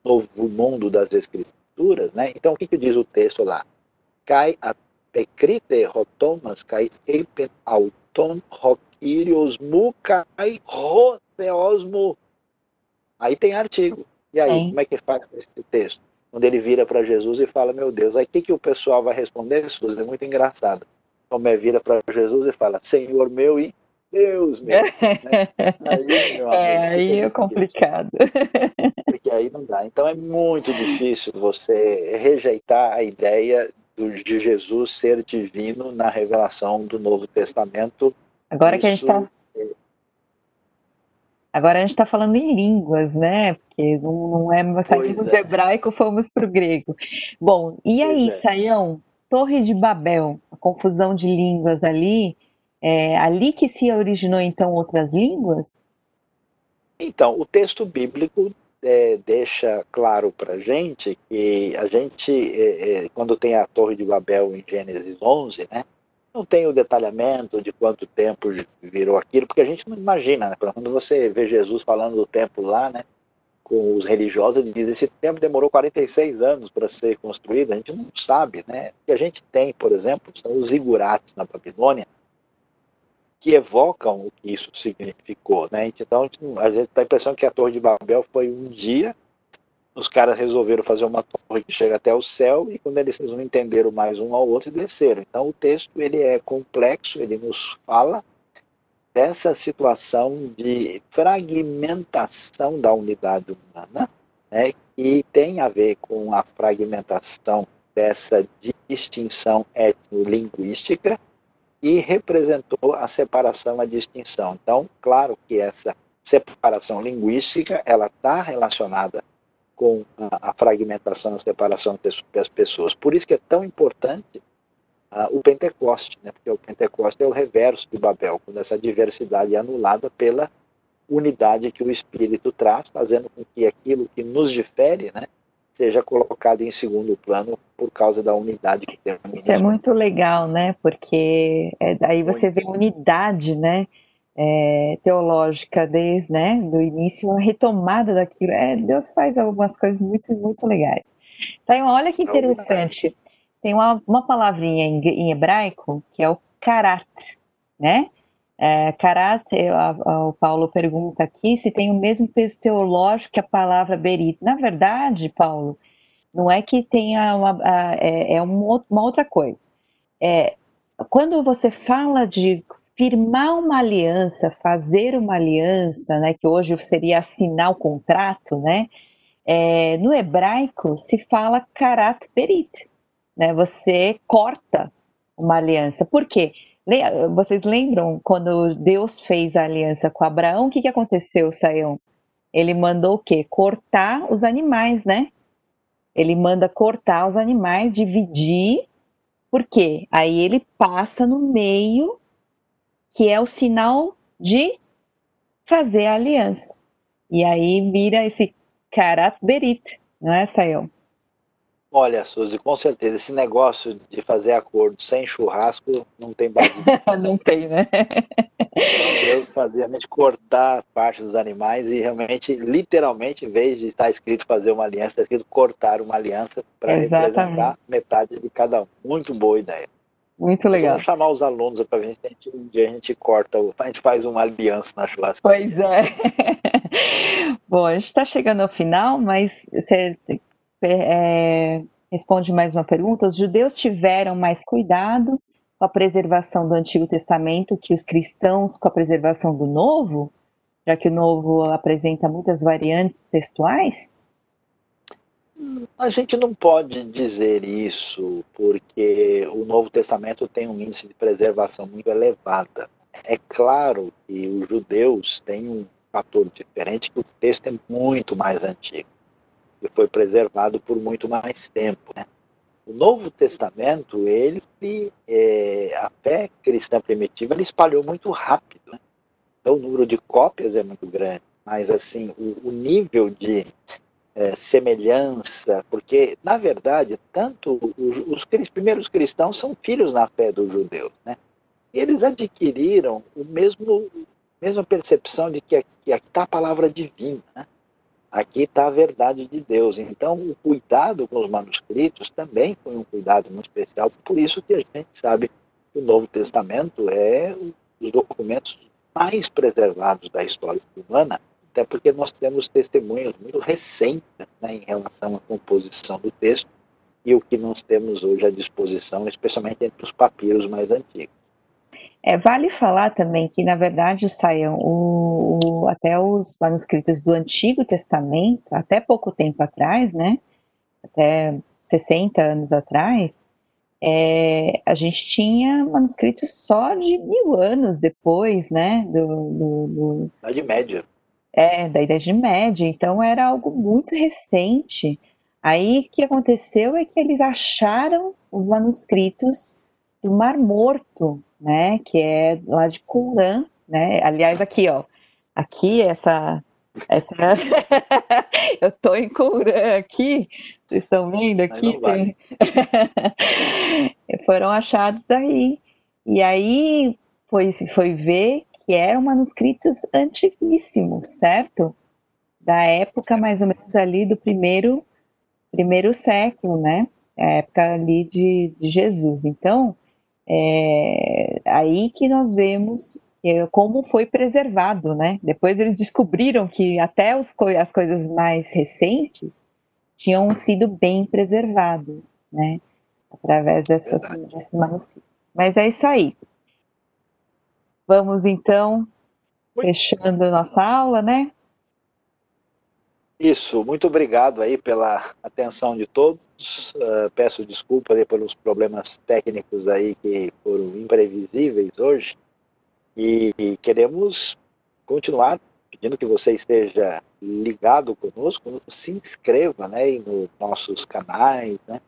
novo mundo das escrituras, né? Então o que, que diz o texto lá? Cai a pecrite rotomas, cai epen auton roquirios mu cai roteosmo. Aí tem artigo. E aí, Sim. como é que faz esse texto? Quando ele vira para Jesus e fala, meu Deus, aí o que, que o pessoal vai responder? Isso é muito engraçado. Tomé vira para Jesus e fala, Senhor meu e Deus meu. né? Aí, meu é, aí é complicado. Porque aí não dá. Então é muito difícil você rejeitar a ideia de Jesus ser divino na revelação do Novo Testamento. Agora Isso... que a gente está é Agora a gente está falando em línguas, né? Porque não, não é saímos do é. hebraico, fomos para o grego. Bom, e aí, é. Saião, Torre de Babel, a confusão de línguas ali, é ali que se originou então outras línguas? Então, o texto bíblico é, deixa claro para gente que a gente, é, é, quando tem a Torre de Babel em Gênesis 11, né, não tem o detalhamento de quanto tempo virou aquilo, porque a gente não imagina, né? Quando você vê Jesus falando do tempo lá, né, com os religiosos, ele diz: esse tempo demorou 46 anos para ser construído. A gente não sabe, né? O que a gente tem, por exemplo, são os ziguratos na Babilônia, que evocam o que isso significou, né? Então, a gente, a gente tem a impressão que a Torre de Babel foi um dia os caras resolveram fazer uma torre que chega até o céu e quando eles não entenderam mais um ao outro, desceram. Então o texto ele é complexo, ele nos fala dessa situação de fragmentação da unidade humana, né, que tem a ver com a fragmentação dessa distinção etnolinguística e representou a separação, a distinção. Então, claro que essa separação linguística ela está relacionada com a, a fragmentação, a separação das pessoas. Por isso que é tão importante uh, o Pentecoste, né? porque o Pentecoste é o reverso de Babel, quando essa diversidade é anulada pela unidade que o Espírito traz, fazendo com que aquilo que nos difere, né, seja colocado em segundo plano por causa da unidade que temos. Isso é muito legal, né? Porque é, daí você muito. vê unidade, né? é, teológica desde né, do início, a retomada daquilo. É, Deus faz algumas coisas muito, muito legais. Saiam, olha que interessante. Tem uma, uma palavrinha em, em hebraico que é o karat, né? É, karat, a, a, o Paulo pergunta aqui se tem o mesmo peso teológico que a palavra berit. Na verdade, Paulo, não é que tenha uma, a, é, é uma, uma outra coisa. É, quando você fala de firmar uma aliança, fazer uma aliança, né, que hoje seria assinar o contrato, né, é, no hebraico se fala karat berit, né, você corta uma aliança. Por quê? Vocês lembram quando Deus fez a aliança com Abraão, o que, que aconteceu, Saião? Ele mandou o quê? Cortar os animais, né? Ele manda cortar os animais, dividir, por quê? Aí ele passa no meio que é o sinal de fazer a aliança. E aí vira esse karat berit, não é, Sayão? Olha, Suzy, com certeza, esse negócio de fazer acordo sem churrasco não tem base. não tem, né? Então, Deus fazia realmente cortar parte dos animais e realmente, literalmente, em vez de estar escrito fazer uma aliança, está escrito cortar uma aliança para representar metade de cada um. Muito boa ideia. Muito legal. Vamos chamar os alunos para ver se um dia a gente corta, a gente faz uma aliança na churrasca. Pois é. Bom, a gente está chegando ao final, mas você é, responde mais uma pergunta. Os judeus tiveram mais cuidado com a preservação do Antigo Testamento que os cristãos com a preservação do Novo, já que o Novo apresenta muitas variantes textuais? A gente não pode dizer isso porque o Novo Testamento tem um índice de preservação muito elevado. É claro que os judeus têm um fator diferente, que o texto é muito mais antigo e foi preservado por muito mais tempo. Né? O Novo Testamento, ele, é, a fé cristã primitiva, ele espalhou muito rápido. Né? Então, o número de cópias é muito grande, mas assim, o, o nível de é, semelhança, porque, na verdade, tanto os, os, primeiros cristãos são filhos na fé dos judeus, né? Eles adquiriram o mesmo mesma percepção de que aqui está a palavra divina, né? Aqui está a verdade de Deus. Então, o cuidado com os manuscritos também foi um cuidado muito especial. Por isso que a gente sabe que o Novo Testamento é um dos documentos mais preservados da história humana até porque nós temos testemunhos muito recentes né, em relação à composição do texto e o que nós temos hoje à disposição, especialmente entre os papiros mais antigos. É, vale falar também que, na verdade, saiam o, o, até os manuscritos do Antigo Testamento, até pouco tempo atrás, né, até 60 anos atrás, é, a gente tinha manuscritos só de mil anos depois, né, do... do, do... Idade Média. É, da Idade Média, então era algo muito recente. Aí o que aconteceu é que eles acharam os manuscritos do Mar Morto, né, que é lá de Qumran, né? Aliás, aqui, ó, aqui essa Essa. Eu estou em Courã aqui, vocês estão vendo aqui? Tem... Foram achados aí. E aí foi, foi ver que eram manuscritos antiguíssimos, certo? Da época mais ou menos ali do primeiro, primeiro século, né? A época ali de, de Jesus. Então, é aí que nós vemos é, como foi preservado, né? Depois eles descobriram que até os, as coisas mais recentes tinham sido bem preservadas, né? Através dessas, desses manuscritos. Mas é isso aí. Vamos então fechando nossa aula, né? Isso, muito obrigado aí pela atenção de todos. Uh, peço desculpa aí pelos problemas técnicos aí que foram imprevisíveis hoje. E, queremos continuar pedindo que você esteja ligado conosco, se inscreva né, nos nossos canais, né,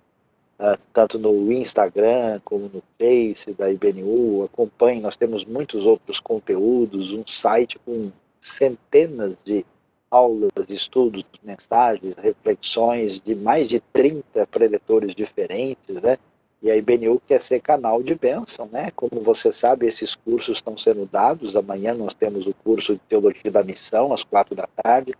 uh, tanto no Instagram como no Face da IBNU, acompanhe, nós temos muitos outros conteúdos, um site com centenas de aulas, estudos, mensagens, reflexões de mais de 30 preletores diferentes, né? E a IBNU quer ser canal de bênção, né? Como você sabe, esses cursos estão sendo dados. Amanhã nós temos o curso de Teologia da Missão, às quatro da tarde,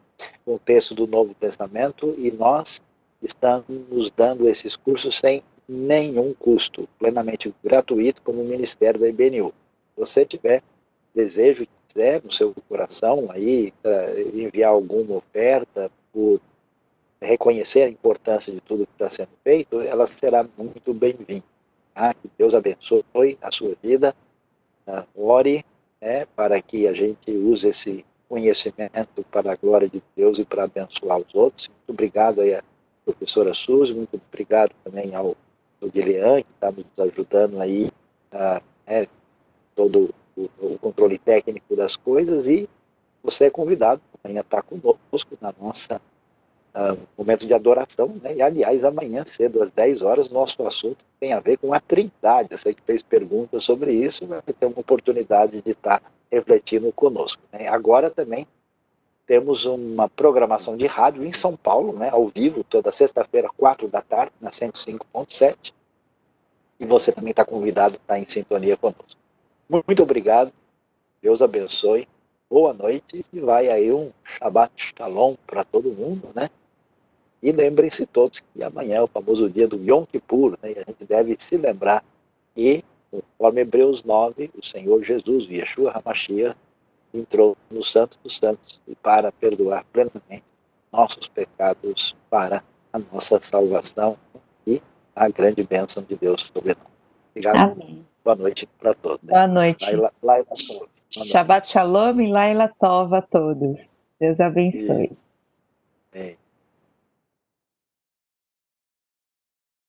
com o texto do Novo Testamento, e nós estamos dando esses cursos sem nenhum custo, plenamente gratuito, como Ministério da IBNU. Se você tiver desejo quiser no seu coração aí enviar alguma oferta por reconhecer a importância de tudo que está sendo feito, ela será muito bem-vinda. Tá? Que Deus abençoe a sua vida, tá? ore né, para que a gente use esse conhecimento para a glória de Deus e para abençoar os outros. Muito obrigado aí professora Suzy, muito obrigado também ao, ao Guilherme, que está nos ajudando aí a né, todo o, o, controle técnico das coisas e você é convidado amanhã estar conosco na nossa uh, momento de adoração, né? E aliás, amanhã cedo, às 10 horas, nosso assunto tem a ver com a Trindade. Você que fez perguntas sobre isso vai ter uma oportunidade de estar refletindo conosco. Né? Agora também temos uma programação de rádio em São Paulo, né, ao vivo, toda sexta-feira, quatro da tarde, na 105.7. E você também está convidado a estar em sintonia conosco. Muito obrigado, Deus abençoe, boa noite e vai aí um Shabbat Shalom para todo mundo, né? E lembrem-se todos que amanhã é o famoso dia do Yom Kippur, né? E a gente deve se lembrar que, conforme Hebreus 9, o Senhor Jesus, Yeshua HaMashiach, entrou no Santo dos Santos e para perdoar plenamente nossos pecados para a nossa salvação e a grande bênção de Deus sobre nós. Obrigado. Amém. Boa noite para todos. Boa noite. Laila, Laila Tova. Shabbat Shalom e Laila Tova a todos. Deus abençoe. Amém.